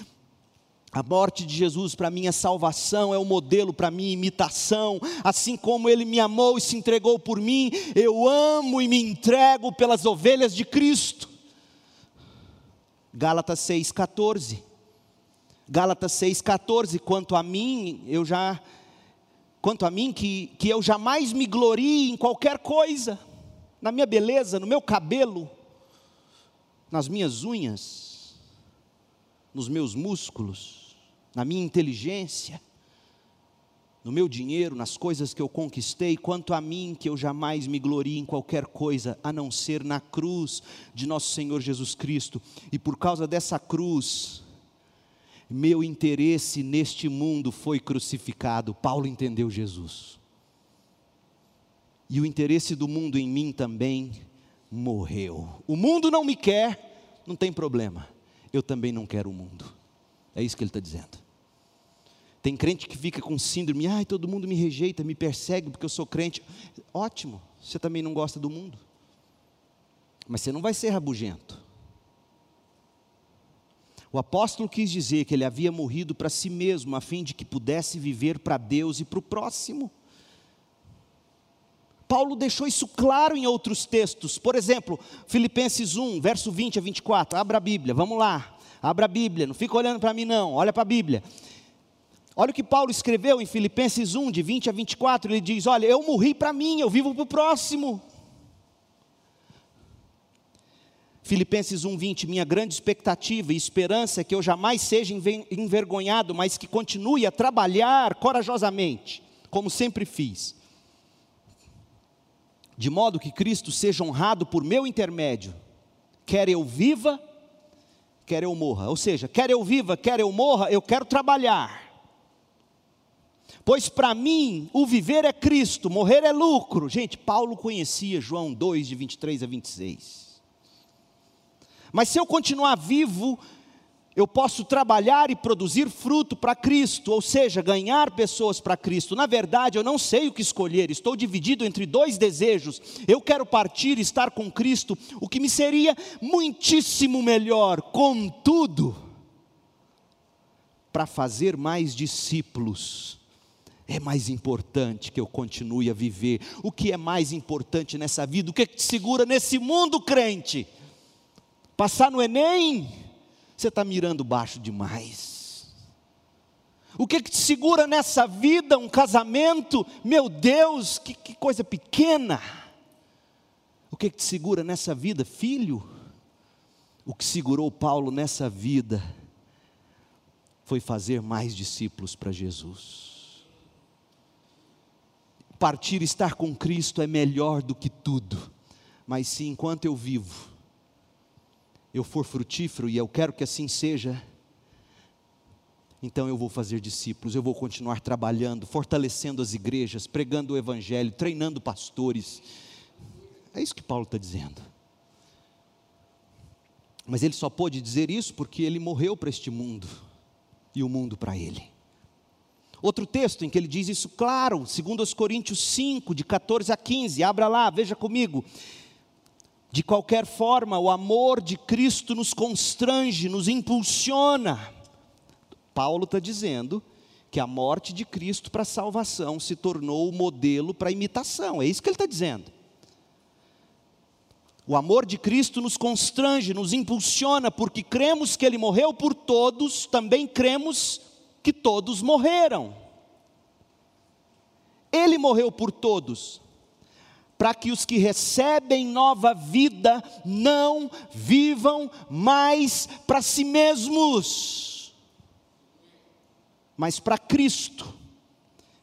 A morte de Jesus para minha salvação é o modelo para minha imitação, assim como ele me amou e se entregou por mim, eu amo e me entrego pelas ovelhas de Cristo. Gálatas 6,14. Gálatas 6,14, quanto a mim, eu já quanto a mim, que, que eu jamais me glorie em qualquer coisa, na minha beleza, no meu cabelo, nas minhas unhas, nos meus músculos, na minha inteligência, no meu dinheiro, nas coisas que eu conquistei, quanto a mim, que eu jamais me glorie em qualquer coisa, a não ser na cruz de nosso Senhor Jesus Cristo, e por causa dessa cruz, meu interesse neste mundo foi crucificado. Paulo entendeu Jesus. E o interesse do mundo em mim também morreu. O mundo não me quer, não tem problema. Eu também não quero o mundo. É isso que ele está dizendo. Tem crente que fica com síndrome, ai, todo mundo me rejeita, me persegue porque eu sou crente. Ótimo, você também não gosta do mundo. Mas você não vai ser rabugento. O apóstolo quis dizer que ele havia morrido para si mesmo, a fim de que pudesse viver para Deus e para o próximo. Paulo deixou isso claro em outros textos, por exemplo, Filipenses 1, verso 20 a 24. Abra a Bíblia, vamos lá. Abra a Bíblia, não fica olhando para mim, não, olha para a Bíblia. Olha o que Paulo escreveu em Filipenses 1, de 20 a 24. Ele diz: Olha, eu morri para mim, eu vivo para o próximo. Filipenses 1:20, minha grande expectativa e esperança é que eu jamais seja envergonhado, mas que continue a trabalhar corajosamente, como sempre fiz. De modo que Cristo seja honrado por meu intermédio, quer eu viva, quer eu morra. Ou seja, quer eu viva, quer eu morra, eu quero trabalhar. Pois para mim o viver é Cristo, morrer é lucro. Gente, Paulo conhecia João 2, de 23 a 26. Mas se eu continuar vivo, eu posso trabalhar e produzir fruto para Cristo, ou seja, ganhar pessoas para Cristo. Na verdade, eu não sei o que escolher, estou dividido entre dois desejos. Eu quero partir e estar com Cristo, o que me seria muitíssimo melhor. Contudo, para fazer mais discípulos, é mais importante que eu continue a viver. O que é mais importante nessa vida? O que, é que te segura nesse mundo, crente? Passar no Enem, você está mirando baixo demais. O que, que te segura nessa vida? Um casamento? Meu Deus, que, que coisa pequena. O que, que te segura nessa vida? Filho? O que segurou Paulo nessa vida foi fazer mais discípulos para Jesus. Partir e estar com Cristo é melhor do que tudo, mas se enquanto eu vivo, eu for frutífero, e eu quero que assim seja, então eu vou fazer discípulos, eu vou continuar trabalhando, fortalecendo as igrejas, pregando o Evangelho, treinando pastores. É isso que Paulo está dizendo. Mas ele só pôde dizer isso porque ele morreu para este mundo e o mundo para ele. Outro texto em que ele diz isso claro, 2 Coríntios 5, de 14 a 15, abra lá, veja comigo. De qualquer forma, o amor de Cristo nos constrange, nos impulsiona. Paulo está dizendo que a morte de Cristo para a salvação se tornou o modelo para a imitação, é isso que ele está dizendo. O amor de Cristo nos constrange, nos impulsiona, porque cremos que Ele morreu por todos, também cremos que todos morreram. Ele morreu por todos, para que os que recebem nova vida não vivam mais para si mesmos, mas para Cristo,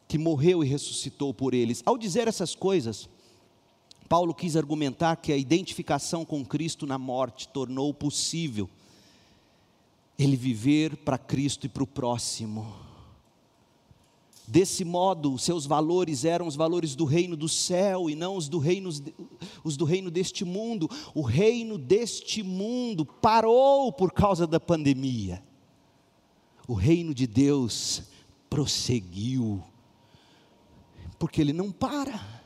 que morreu e ressuscitou por eles. Ao dizer essas coisas, Paulo quis argumentar que a identificação com Cristo na morte tornou possível ele viver para Cristo e para o próximo. Desse modo, seus valores eram os valores do reino do céu e não os do reino, os do reino deste mundo. O reino deste mundo parou por causa da pandemia. O reino de Deus prosseguiu, porque ele não para.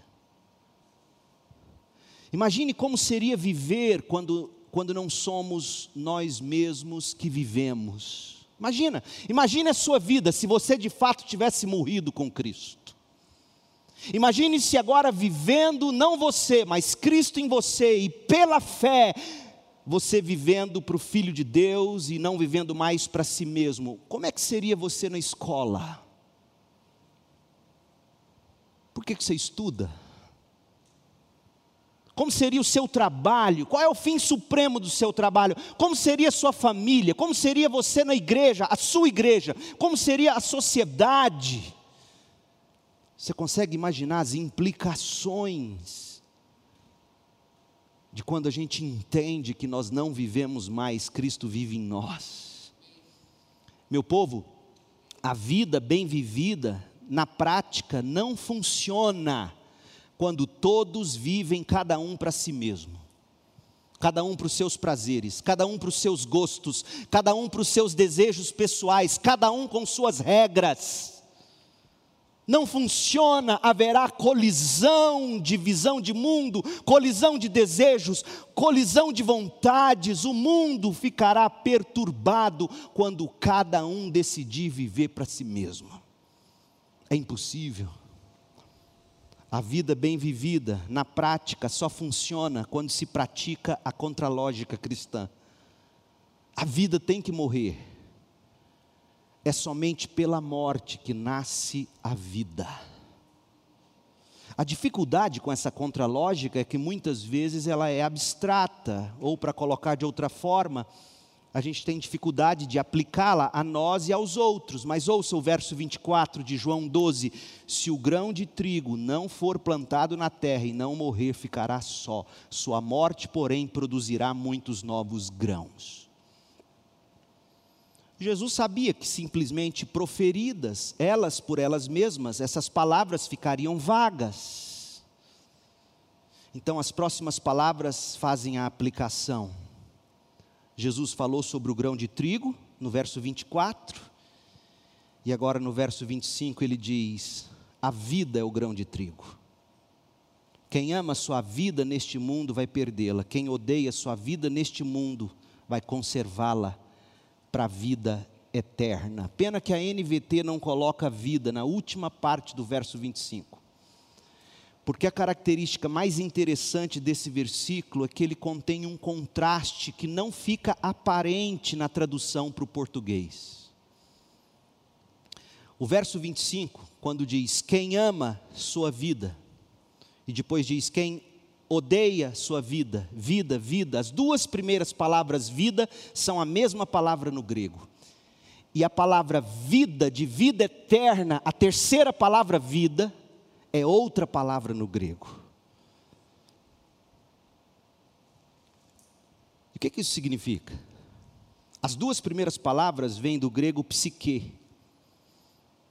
Imagine como seria viver quando, quando não somos nós mesmos que vivemos. Imagina, imagine a sua vida se você de fato tivesse morrido com Cristo. Imagine se agora vivendo não você, mas Cristo em você e pela fé você vivendo para o Filho de Deus e não vivendo mais para si mesmo. Como é que seria você na escola? Por que, que você estuda? Como seria o seu trabalho? Qual é o fim supremo do seu trabalho? Como seria a sua família? Como seria você na igreja, a sua igreja? Como seria a sociedade? Você consegue imaginar as implicações de quando a gente entende que nós não vivemos mais, Cristo vive em nós? Meu povo, a vida bem vivida, na prática, não funciona quando todos vivem cada um para si mesmo, cada um para os seus prazeres, cada um para os seus gostos, cada um para os seus desejos pessoais, cada um com suas regras. Não funciona, haverá colisão de visão de mundo, colisão de desejos, colisão de vontades, o mundo ficará perturbado quando cada um decidir viver para si mesmo. É impossível. A vida bem vivida, na prática, só funciona quando se pratica a contralógica cristã. A vida tem que morrer. É somente pela morte que nasce a vida. A dificuldade com essa contralógica é que muitas vezes ela é abstrata, ou para colocar de outra forma, a gente tem dificuldade de aplicá-la a nós e aos outros. Mas ouça o verso 24 de João 12: Se o grão de trigo não for plantado na terra e não morrer, ficará só. Sua morte, porém, produzirá muitos novos grãos. Jesus sabia que simplesmente proferidas, elas por elas mesmas, essas palavras ficariam vagas. Então as próximas palavras fazem a aplicação. Jesus falou sobre o grão de trigo, no verso 24, e agora no verso 25 ele diz: A vida é o grão de trigo. Quem ama sua vida neste mundo vai perdê-la, quem odeia sua vida neste mundo vai conservá-la para a vida eterna. Pena que a NVT não coloca vida na última parte do verso 25. Porque a característica mais interessante desse versículo é que ele contém um contraste que não fica aparente na tradução para o português. O verso 25, quando diz: Quem ama sua vida, e depois diz: Quem odeia sua vida, vida, vida. As duas primeiras palavras vida são a mesma palavra no grego. E a palavra vida, de vida eterna, a terceira palavra vida, é outra palavra no grego. O que, que isso significa? As duas primeiras palavras vêm do grego psique.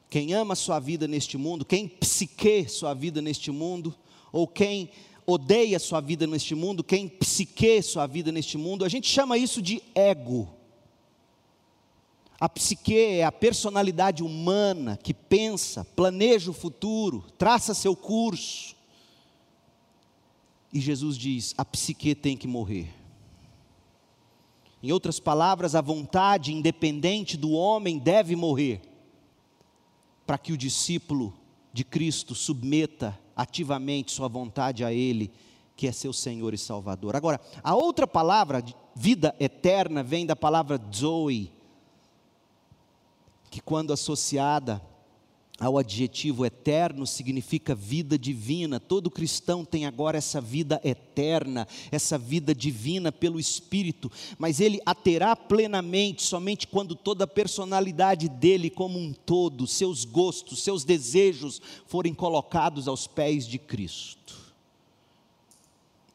Quem ama sua vida neste mundo, quem psique sua vida neste mundo, ou quem odeia sua vida neste mundo, quem psique sua vida neste mundo, a gente chama isso de ego. A psique é a personalidade humana que pensa, planeja o futuro, traça seu curso. E Jesus diz: a psique tem que morrer. Em outras palavras, a vontade independente do homem deve morrer, para que o discípulo de Cristo submeta ativamente sua vontade a Ele, que é seu Senhor e Salvador. Agora, a outra palavra, vida eterna, vem da palavra Zoe, que quando associada ao adjetivo eterno significa vida divina. Todo cristão tem agora essa vida eterna, essa vida divina pelo Espírito, mas ele a terá plenamente somente quando toda a personalidade dele, como um todo, seus gostos, seus desejos forem colocados aos pés de Cristo.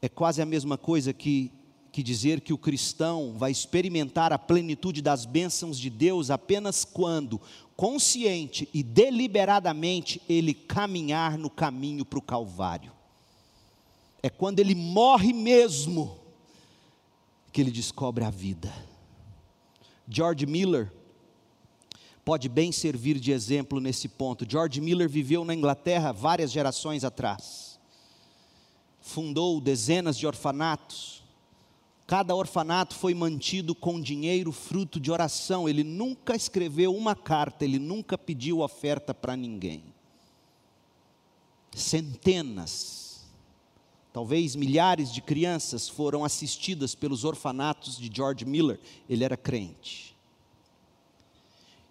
É quase a mesma coisa que que dizer que o cristão vai experimentar a plenitude das bênçãos de Deus apenas quando, consciente e deliberadamente, ele caminhar no caminho para o Calvário. É quando ele morre mesmo que ele descobre a vida. George Miller pode bem servir de exemplo nesse ponto. George Miller viveu na Inglaterra várias gerações atrás. Fundou dezenas de orfanatos Cada orfanato foi mantido com dinheiro fruto de oração. Ele nunca escreveu uma carta, ele nunca pediu oferta para ninguém. Centenas, talvez milhares de crianças foram assistidas pelos orfanatos de George Miller. Ele era crente.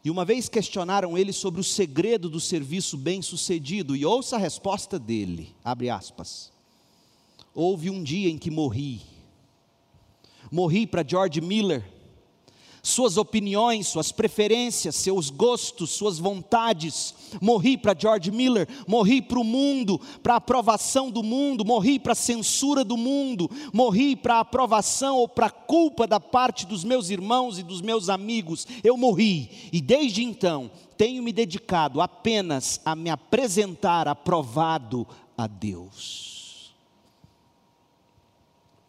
E uma vez questionaram ele sobre o segredo do serviço bem-sucedido, e ouça a resposta dele, abre aspas. Houve um dia em que morri, Morri para George Miller. Suas opiniões, suas preferências, seus gostos, suas vontades. Morri para George Miller, morri para o mundo, para a aprovação do mundo, morri para a censura do mundo, morri para a aprovação ou para a culpa da parte dos meus irmãos e dos meus amigos. Eu morri e desde então tenho me dedicado apenas a me apresentar aprovado a Deus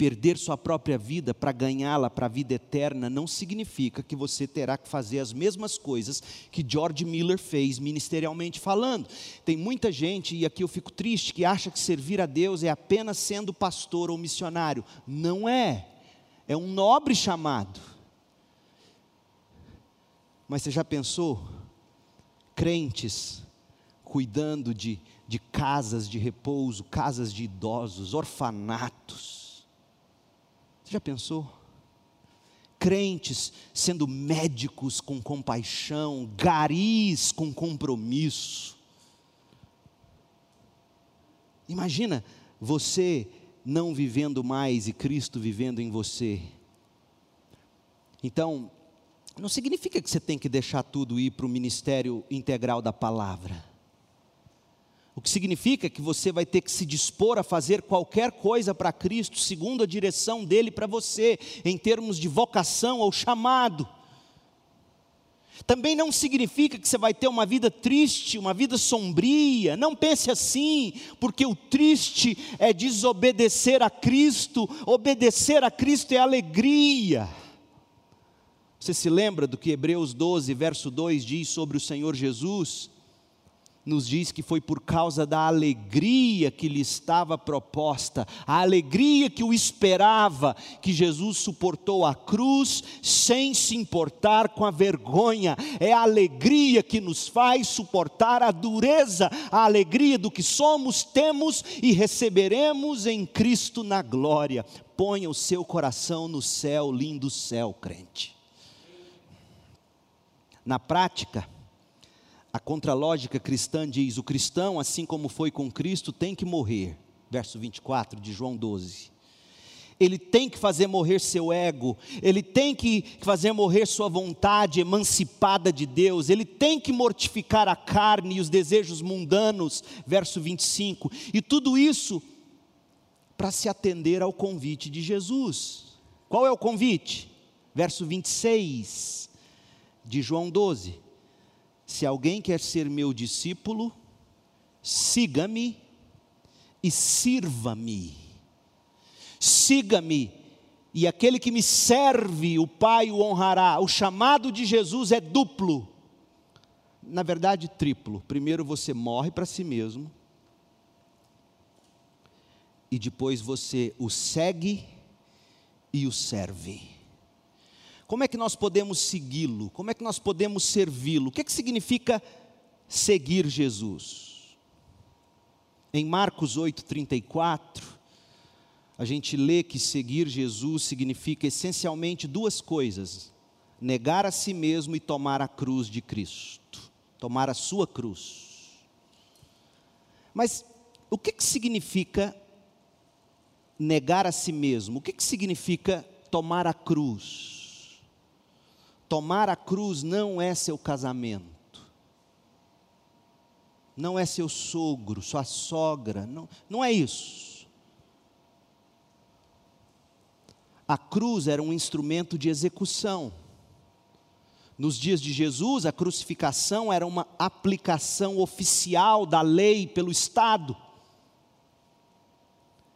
perder sua própria vida para ganhá-la para a vida eterna não significa que você terá que fazer as mesmas coisas que George Miller fez ministerialmente falando. Tem muita gente, e aqui eu fico triste, que acha que servir a Deus é apenas sendo pastor ou missionário. Não é. É um nobre chamado. Mas você já pensou? Crentes cuidando de, de casas de repouso, casas de idosos, orfanatos já pensou? Crentes sendo médicos com compaixão, garis com compromisso. Imagina você não vivendo mais e Cristo vivendo em você. Então, não significa que você tem que deixar tudo ir para o ministério integral da palavra. O que significa que você vai ter que se dispor a fazer qualquer coisa para Cristo, segundo a direção dele para você, em termos de vocação ou chamado. Também não significa que você vai ter uma vida triste, uma vida sombria. Não pense assim, porque o triste é desobedecer a Cristo, obedecer a Cristo é alegria. Você se lembra do que Hebreus 12, verso 2 diz sobre o Senhor Jesus? Nos diz que foi por causa da alegria que lhe estava proposta, a alegria que o esperava, que Jesus suportou a cruz sem se importar com a vergonha. É a alegria que nos faz suportar a dureza, a alegria do que somos, temos e receberemos em Cristo na glória. Ponha o seu coração no céu, lindo céu, crente. Na prática, a contralógica cristã diz: o cristão, assim como foi com Cristo, tem que morrer. Verso 24 de João 12. Ele tem que fazer morrer seu ego, ele tem que fazer morrer sua vontade emancipada de Deus, ele tem que mortificar a carne e os desejos mundanos. Verso 25. E tudo isso para se atender ao convite de Jesus. Qual é o convite? Verso 26 de João 12 se alguém quer ser meu discípulo, siga-me e sirva-me. Siga-me, e aquele que me serve, o Pai o honrará. O chamado de Jesus é duplo, na verdade, triplo. Primeiro você morre para si mesmo, e depois você o segue e o serve. Como é que nós podemos segui-lo? Como é que nós podemos servi-lo? O que, é que significa seguir Jesus? Em Marcos 8,34, a gente lê que seguir Jesus significa essencialmente duas coisas: negar a si mesmo e tomar a cruz de Cristo, tomar a sua cruz. Mas o que, que significa negar a si mesmo? O que, que significa tomar a cruz? Tomar a cruz não é seu casamento, não é seu sogro, sua sogra, não, não é isso. A cruz era um instrumento de execução. Nos dias de Jesus, a crucificação era uma aplicação oficial da lei pelo Estado.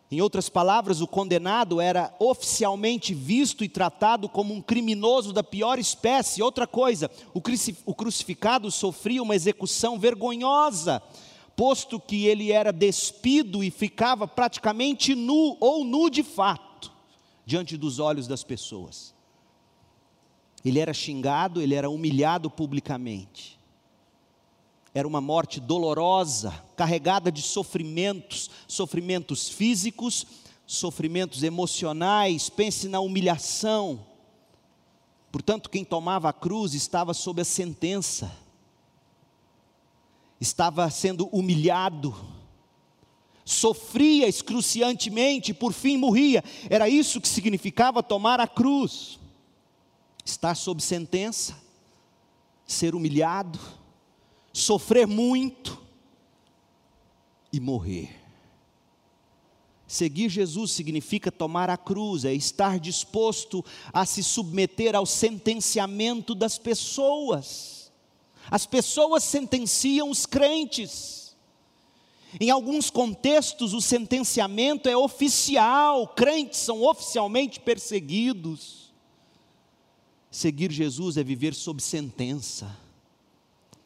Em outras palavras, o condenado era oficialmente visto e tratado como um criminoso da pior espécie. Outra coisa, o crucificado sofria uma execução vergonhosa, posto que ele era despido e ficava praticamente nu, ou nu de fato, diante dos olhos das pessoas. Ele era xingado, ele era humilhado publicamente. Era uma morte dolorosa, carregada de sofrimentos, sofrimentos físicos, sofrimentos emocionais, pense na humilhação. Portanto, quem tomava a cruz estava sob a sentença, estava sendo humilhado, sofria excruciantemente por fim morria. Era isso que significava tomar a cruz, estar sob sentença, ser humilhado sofrer muito e morrer. Seguir Jesus significa tomar a cruz, é estar disposto a se submeter ao sentenciamento das pessoas. As pessoas sentenciam os crentes. Em alguns contextos, o sentenciamento é oficial, crentes são oficialmente perseguidos. Seguir Jesus é viver sob sentença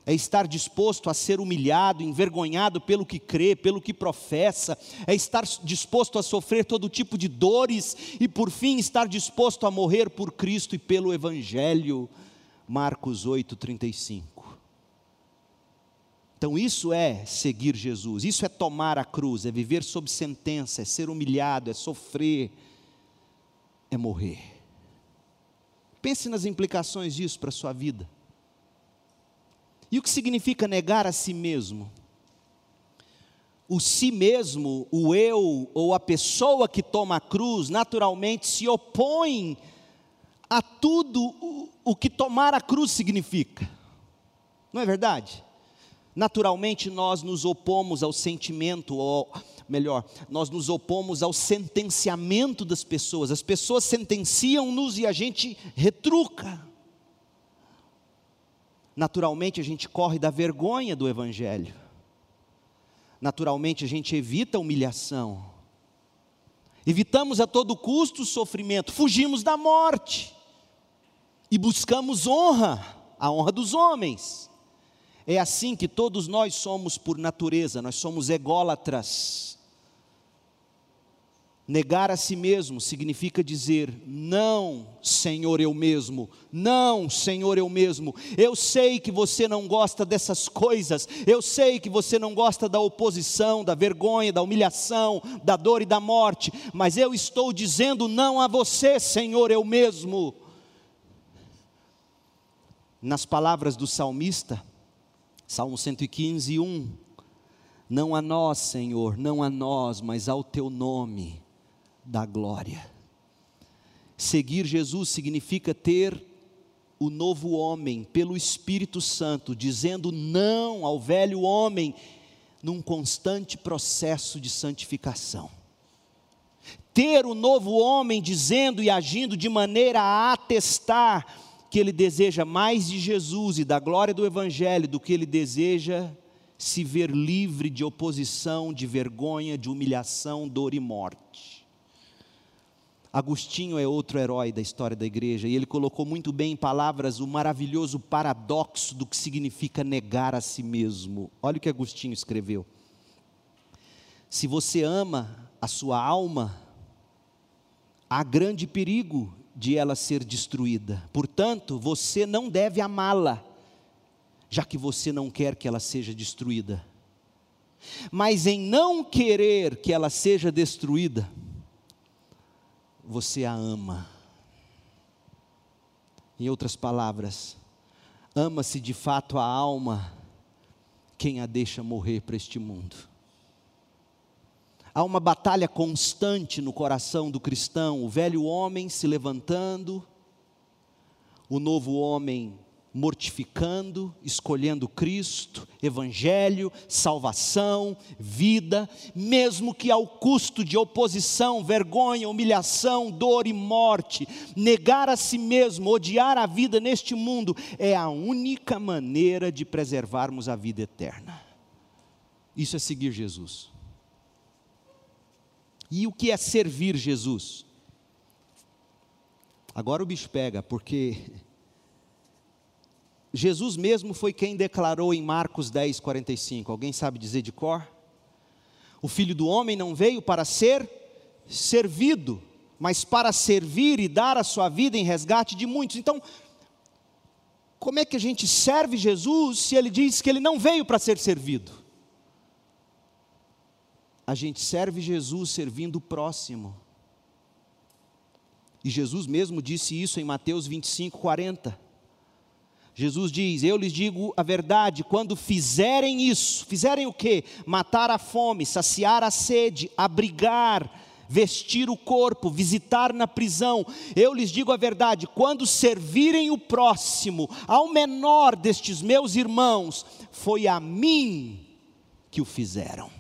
é estar disposto a ser humilhado, envergonhado pelo que crê, pelo que professa, é estar disposto a sofrer todo tipo de dores e, por fim, estar disposto a morrer por Cristo e pelo Evangelho. Marcos 8, 35. Então, isso é seguir Jesus, isso é tomar a cruz, é viver sob sentença, é ser humilhado, é sofrer, é morrer. Pense nas implicações disso para a sua vida. E o que significa negar a si mesmo? o si mesmo, o eu ou a pessoa que toma a cruz, naturalmente se opõe a tudo o, o que tomar a cruz significa. Não é verdade? Naturalmente nós nos opomos ao sentimento, ou melhor, nós nos opomos ao sentenciamento das pessoas. As pessoas sentenciam-nos e a gente retruca. Naturalmente a gente corre da vergonha do Evangelho. Naturalmente a gente evita a humilhação. Evitamos a todo custo o sofrimento, fugimos da morte e buscamos honra, a honra dos homens. É assim que todos nós somos por natureza, nós somos ególatras. Negar a si mesmo significa dizer: Não, Senhor, eu mesmo. Não, Senhor, eu mesmo. Eu sei que você não gosta dessas coisas. Eu sei que você não gosta da oposição, da vergonha, da humilhação, da dor e da morte. Mas eu estou dizendo não a você, Senhor, eu mesmo. Nas palavras do salmista, Salmo 115, 1. Não a nós, Senhor, não a nós, mas ao teu nome da glória. Seguir Jesus significa ter o novo homem pelo Espírito Santo, dizendo não ao velho homem num constante processo de santificação. Ter o novo homem dizendo e agindo de maneira a atestar que ele deseja mais de Jesus e da glória do Evangelho do que ele deseja se ver livre de oposição, de vergonha, de humilhação, dor e morte. Agostinho é outro herói da história da igreja e ele colocou muito bem em palavras o maravilhoso paradoxo do que significa negar a si mesmo. Olha o que Agostinho escreveu. Se você ama a sua alma, há grande perigo de ela ser destruída. Portanto, você não deve amá-la, já que você não quer que ela seja destruída. Mas em não querer que ela seja destruída, você a ama. Em outras palavras, ama-se de fato a alma quem a deixa morrer para este mundo. Há uma batalha constante no coração do cristão, o velho homem se levantando, o novo homem mortificando, escolhendo Cristo, Evangelho, salvação, vida, mesmo que ao custo de oposição, vergonha, humilhação, dor e morte, negar a si mesmo, odiar a vida neste mundo, é a única maneira de preservarmos a vida eterna. Isso é seguir Jesus. E o que é servir Jesus? Agora o bicho pega, porque Jesus mesmo foi quem declarou em Marcos 10, 45. Alguém sabe dizer de cor? O filho do homem não veio para ser servido, mas para servir e dar a sua vida em resgate de muitos. Então, como é que a gente serve Jesus se ele diz que ele não veio para ser servido? a gente serve Jesus servindo o próximo. E Jesus mesmo disse isso em Mateus 25, 40. Jesus diz: Eu lhes digo a verdade, quando fizerem isso, fizerem o que? Matar a fome, saciar a sede, abrigar, vestir o corpo, visitar na prisão. Eu lhes digo a verdade, quando servirem o próximo, ao menor destes meus irmãos, foi a mim que o fizeram.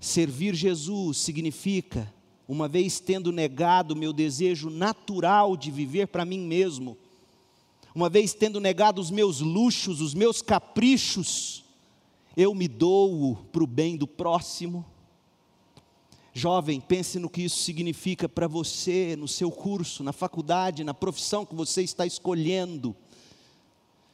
Servir Jesus significa, uma vez tendo negado o meu desejo natural de viver para mim mesmo, uma vez tendo negado os meus luxos, os meus caprichos, eu me dou para o bem do próximo. Jovem, pense no que isso significa para você, no seu curso, na faculdade, na profissão que você está escolhendo.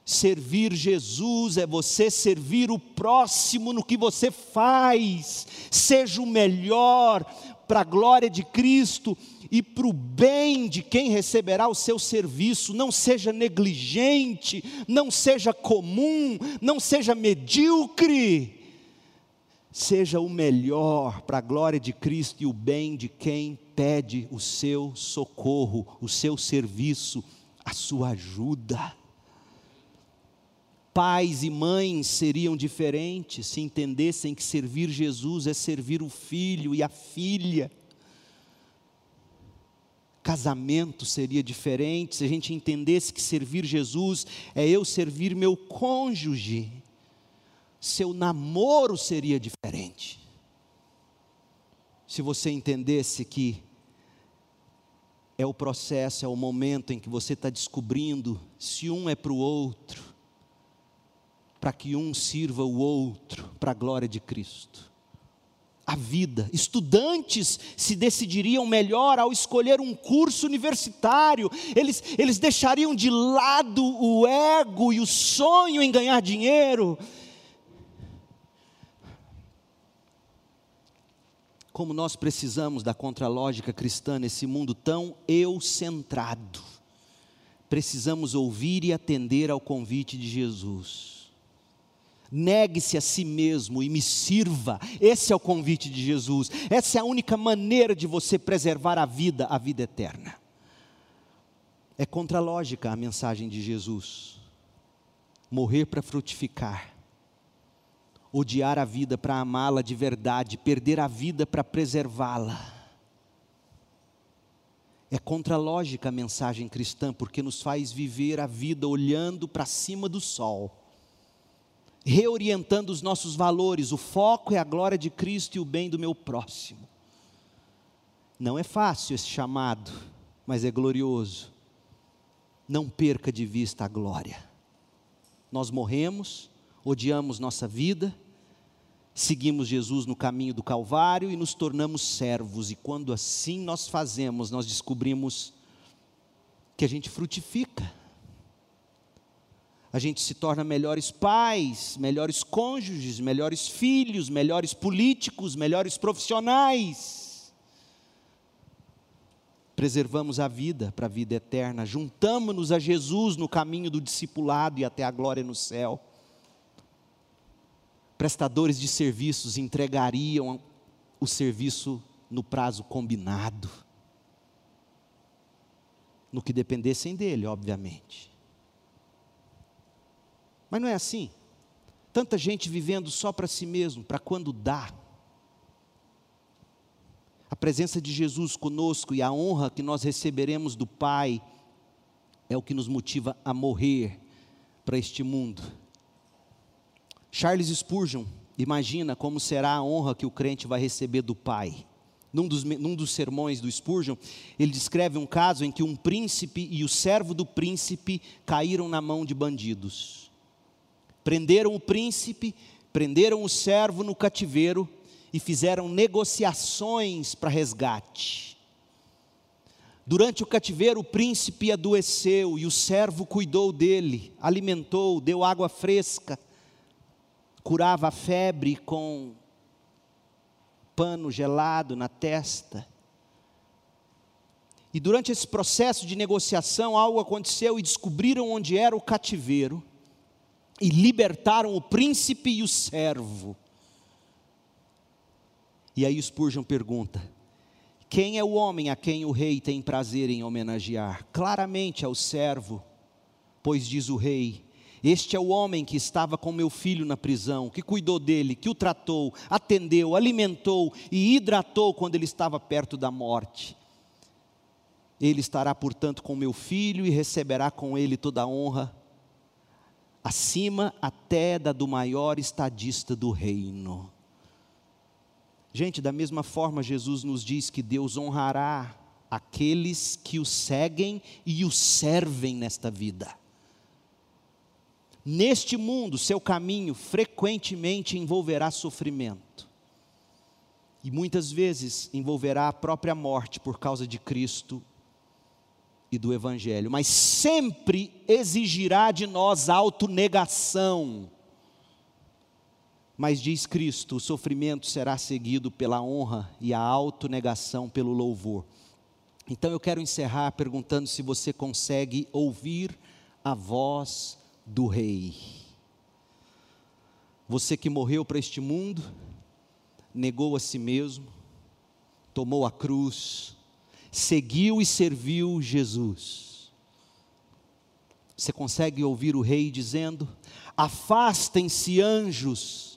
Servir Jesus é você servir o próximo no que você faz, seja o melhor para a glória de Cristo e para o bem de quem receberá o seu serviço. Não seja negligente, não seja comum, não seja medíocre. Seja o melhor para a glória de Cristo e o bem de quem pede o seu socorro, o seu serviço, a sua ajuda. pais e mães seriam diferentes se entendessem que servir Jesus é servir o filho e a filha. Casamento seria diferente se a gente entendesse que servir Jesus é eu servir meu cônjuge. Seu namoro seria diferente. Se você entendesse que é o processo, é o momento em que você está descobrindo se um é para o outro, para que um sirva o outro para a glória de Cristo. A vida, estudantes se decidiriam melhor ao escolher um curso universitário, eles, eles deixariam de lado o ego e o sonho em ganhar dinheiro, como nós precisamos da contralógica cristã nesse mundo tão eu-centrado. Precisamos ouvir e atender ao convite de Jesus. Negue-se a si mesmo e me sirva. Esse é o convite de Jesus. Essa é a única maneira de você preservar a vida, a vida eterna. É contralógica a mensagem de Jesus. Morrer para frutificar odiar a vida para amá-la de verdade, perder a vida para preservá-la. É contra a lógica a mensagem cristã, porque nos faz viver a vida olhando para cima do sol, reorientando os nossos valores. O foco é a glória de Cristo e o bem do meu próximo. Não é fácil esse chamado, mas é glorioso. Não perca de vista a glória. Nós morremos, odiamos nossa vida, seguimos Jesus no caminho do Calvário e nos tornamos servos, e quando assim nós fazemos, nós descobrimos que a gente frutifica, a gente se torna melhores pais, melhores cônjuges, melhores filhos, melhores políticos, melhores profissionais. Preservamos a vida para a vida eterna, juntamos-nos a Jesus no caminho do discipulado e até a glória no céu prestadores de serviços entregariam o serviço no prazo combinado, no que dependessem dele, obviamente. Mas não é assim. Tanta gente vivendo só para si mesmo, para quando dá. A presença de Jesus conosco e a honra que nós receberemos do Pai é o que nos motiva a morrer para este mundo Charles Spurgeon imagina como será a honra que o crente vai receber do Pai. Num dos, num dos sermões do Spurgeon, ele descreve um caso em que um príncipe e o servo do príncipe caíram na mão de bandidos. Prenderam o príncipe, prenderam o servo no cativeiro e fizeram negociações para resgate. Durante o cativeiro, o príncipe adoeceu e o servo cuidou dele, alimentou, deu água fresca curava a febre com pano gelado na testa. E durante esse processo de negociação, algo aconteceu e descobriram onde era o cativeiro e libertaram o príncipe e o servo. E aí Spurgeon pergunta: quem é o homem a quem o rei tem prazer em homenagear? Claramente é o servo, pois diz o rei: este é o homem que estava com meu filho na prisão, que cuidou dele, que o tratou, atendeu, alimentou e hidratou quando ele estava perto da morte. Ele estará, portanto, com meu filho e receberá com ele toda a honra, acima até da do maior estadista do reino. Gente, da mesma forma, Jesus nos diz que Deus honrará aqueles que o seguem e o servem nesta vida. Neste mundo, seu caminho frequentemente envolverá sofrimento. E muitas vezes envolverá a própria morte por causa de Cristo e do Evangelho, mas sempre exigirá de nós autonegação. Mas diz Cristo: o sofrimento será seguido pela honra e a autonegação pelo louvor. Então eu quero encerrar perguntando se você consegue ouvir a voz do Rei. Você que morreu para este mundo, negou a si mesmo, tomou a cruz, seguiu e serviu Jesus. Você consegue ouvir o rei dizendo: Afastem-se, anjos,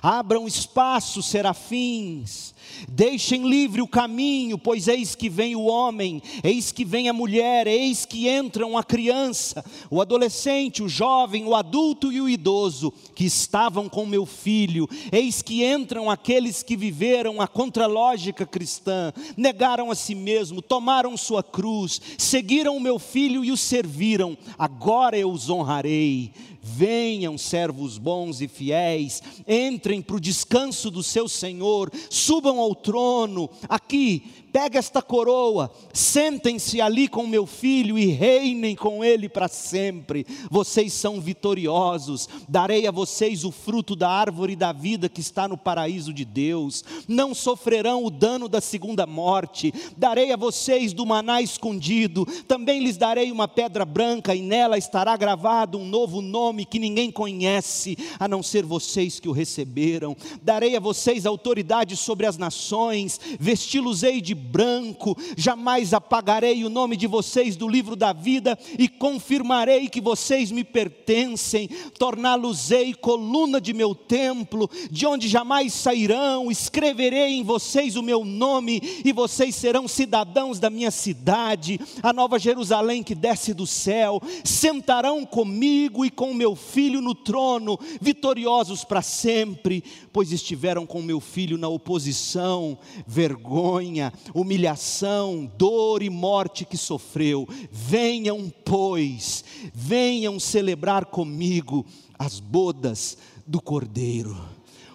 abram espaço, serafins, Deixem livre o caminho, pois eis que vem o homem, eis que vem a mulher, eis que entram a criança, o adolescente, o jovem, o adulto e o idoso, que estavam com meu filho, eis que entram aqueles que viveram a contralógica cristã, negaram a si mesmo, tomaram sua cruz, seguiram o meu filho e o serviram, agora eu os honrarei. Venham, servos bons e fiéis, entrem para o descanso do seu Senhor, subam ao trono, aqui, pega esta coroa, sentem-se ali com meu filho e reinem com ele para sempre. Vocês são vitoriosos, darei a vocês o fruto da árvore da vida que está no paraíso de Deus. Não sofrerão o dano da segunda morte. Darei a vocês do maná escondido. Também lhes darei uma pedra branca e nela estará gravado um novo nome que ninguém conhece, a não ser vocês que o receberam. Darei a vocês autoridade sobre as nações, vesti-los-ei de branco, jamais apagarei o nome de vocês do livro da vida e confirmarei que vocês me pertencem, torná-los-ei coluna de meu templo, de onde jamais sairão, escreverei em vocês o meu nome e vocês serão cidadãos da minha cidade, a nova Jerusalém que desce do céu, sentarão comigo e com meu filho no trono, vitoriosos para sempre, pois estiveram com meu filho na oposição, vergonha, humilhação, dor e morte que sofreu. Venham, pois, venham celebrar comigo as bodas do Cordeiro.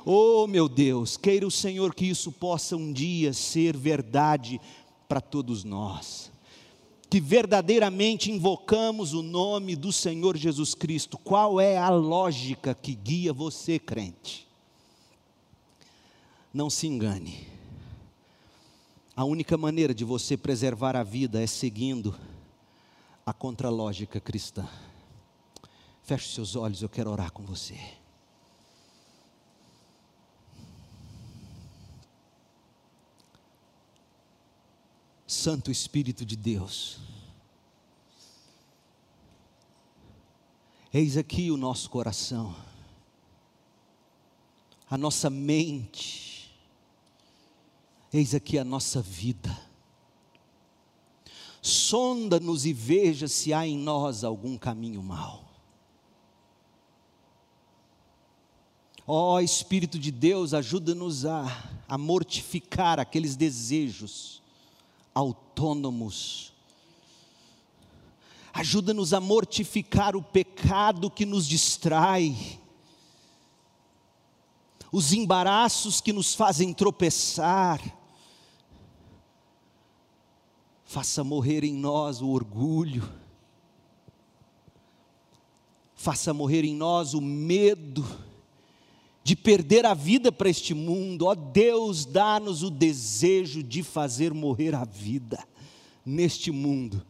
Oh, meu Deus, queira o Senhor que isso possa um dia ser verdade para todos nós. Que verdadeiramente invocamos o nome do Senhor Jesus Cristo. Qual é a lógica que guia você, crente? Não se engane a única maneira de você preservar a vida é seguindo a contralógica cristã. Feche seus olhos, eu quero orar com você. Santo Espírito de Deus, eis aqui o nosso coração, a nossa mente, Eis aqui a nossa vida. Sonda-nos e veja se há em nós algum caminho mau. Ó oh, Espírito de Deus, ajuda-nos a, a mortificar aqueles desejos autônomos. Ajuda-nos a mortificar o pecado que nos distrai os embaraços que nos fazem tropeçar. Faça morrer em nós o orgulho, faça morrer em nós o medo de perder a vida para este mundo. Ó Deus, dá-nos o desejo de fazer morrer a vida neste mundo,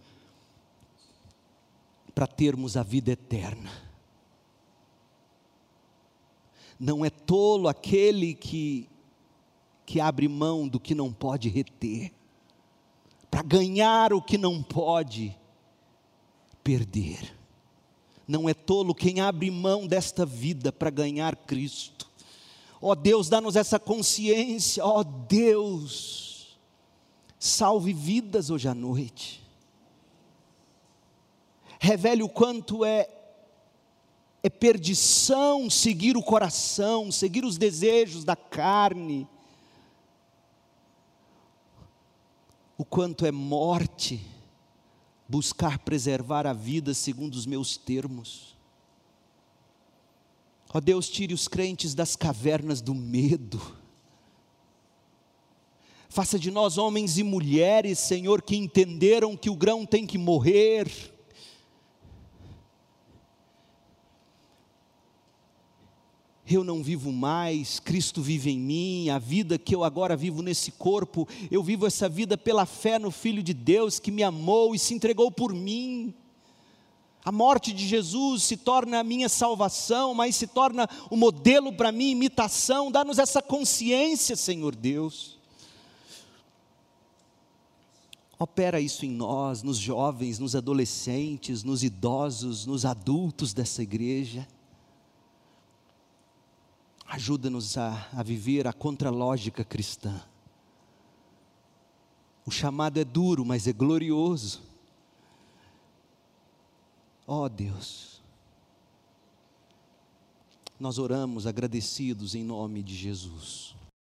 para termos a vida eterna. Não é tolo aquele que, que abre mão do que não pode reter, para ganhar o que não pode perder. Não é tolo quem abre mão desta vida para ganhar Cristo. Ó oh Deus, dá-nos essa consciência, ó oh Deus, salve vidas hoje à noite. Revele o quanto é é perdição seguir o coração, seguir os desejos da carne. O quanto é morte buscar preservar a vida segundo os meus termos. Ó Deus, tire os crentes das cavernas do medo. Faça de nós homens e mulheres, Senhor, que entenderam que o grão tem que morrer eu não vivo mais, Cristo vive em mim, a vida que eu agora vivo nesse corpo, eu vivo essa vida pela fé no Filho de Deus que me amou e se entregou por mim. A morte de Jesus se torna a minha salvação, mas se torna o modelo para mim, imitação. Dá-nos essa consciência, Senhor Deus. Opera isso em nós, nos jovens, nos adolescentes, nos idosos, nos adultos dessa igreja. Ajuda-nos a, a viver a contralógica cristã. O chamado é duro, mas é glorioso. Ó oh, Deus, nós oramos agradecidos em nome de Jesus.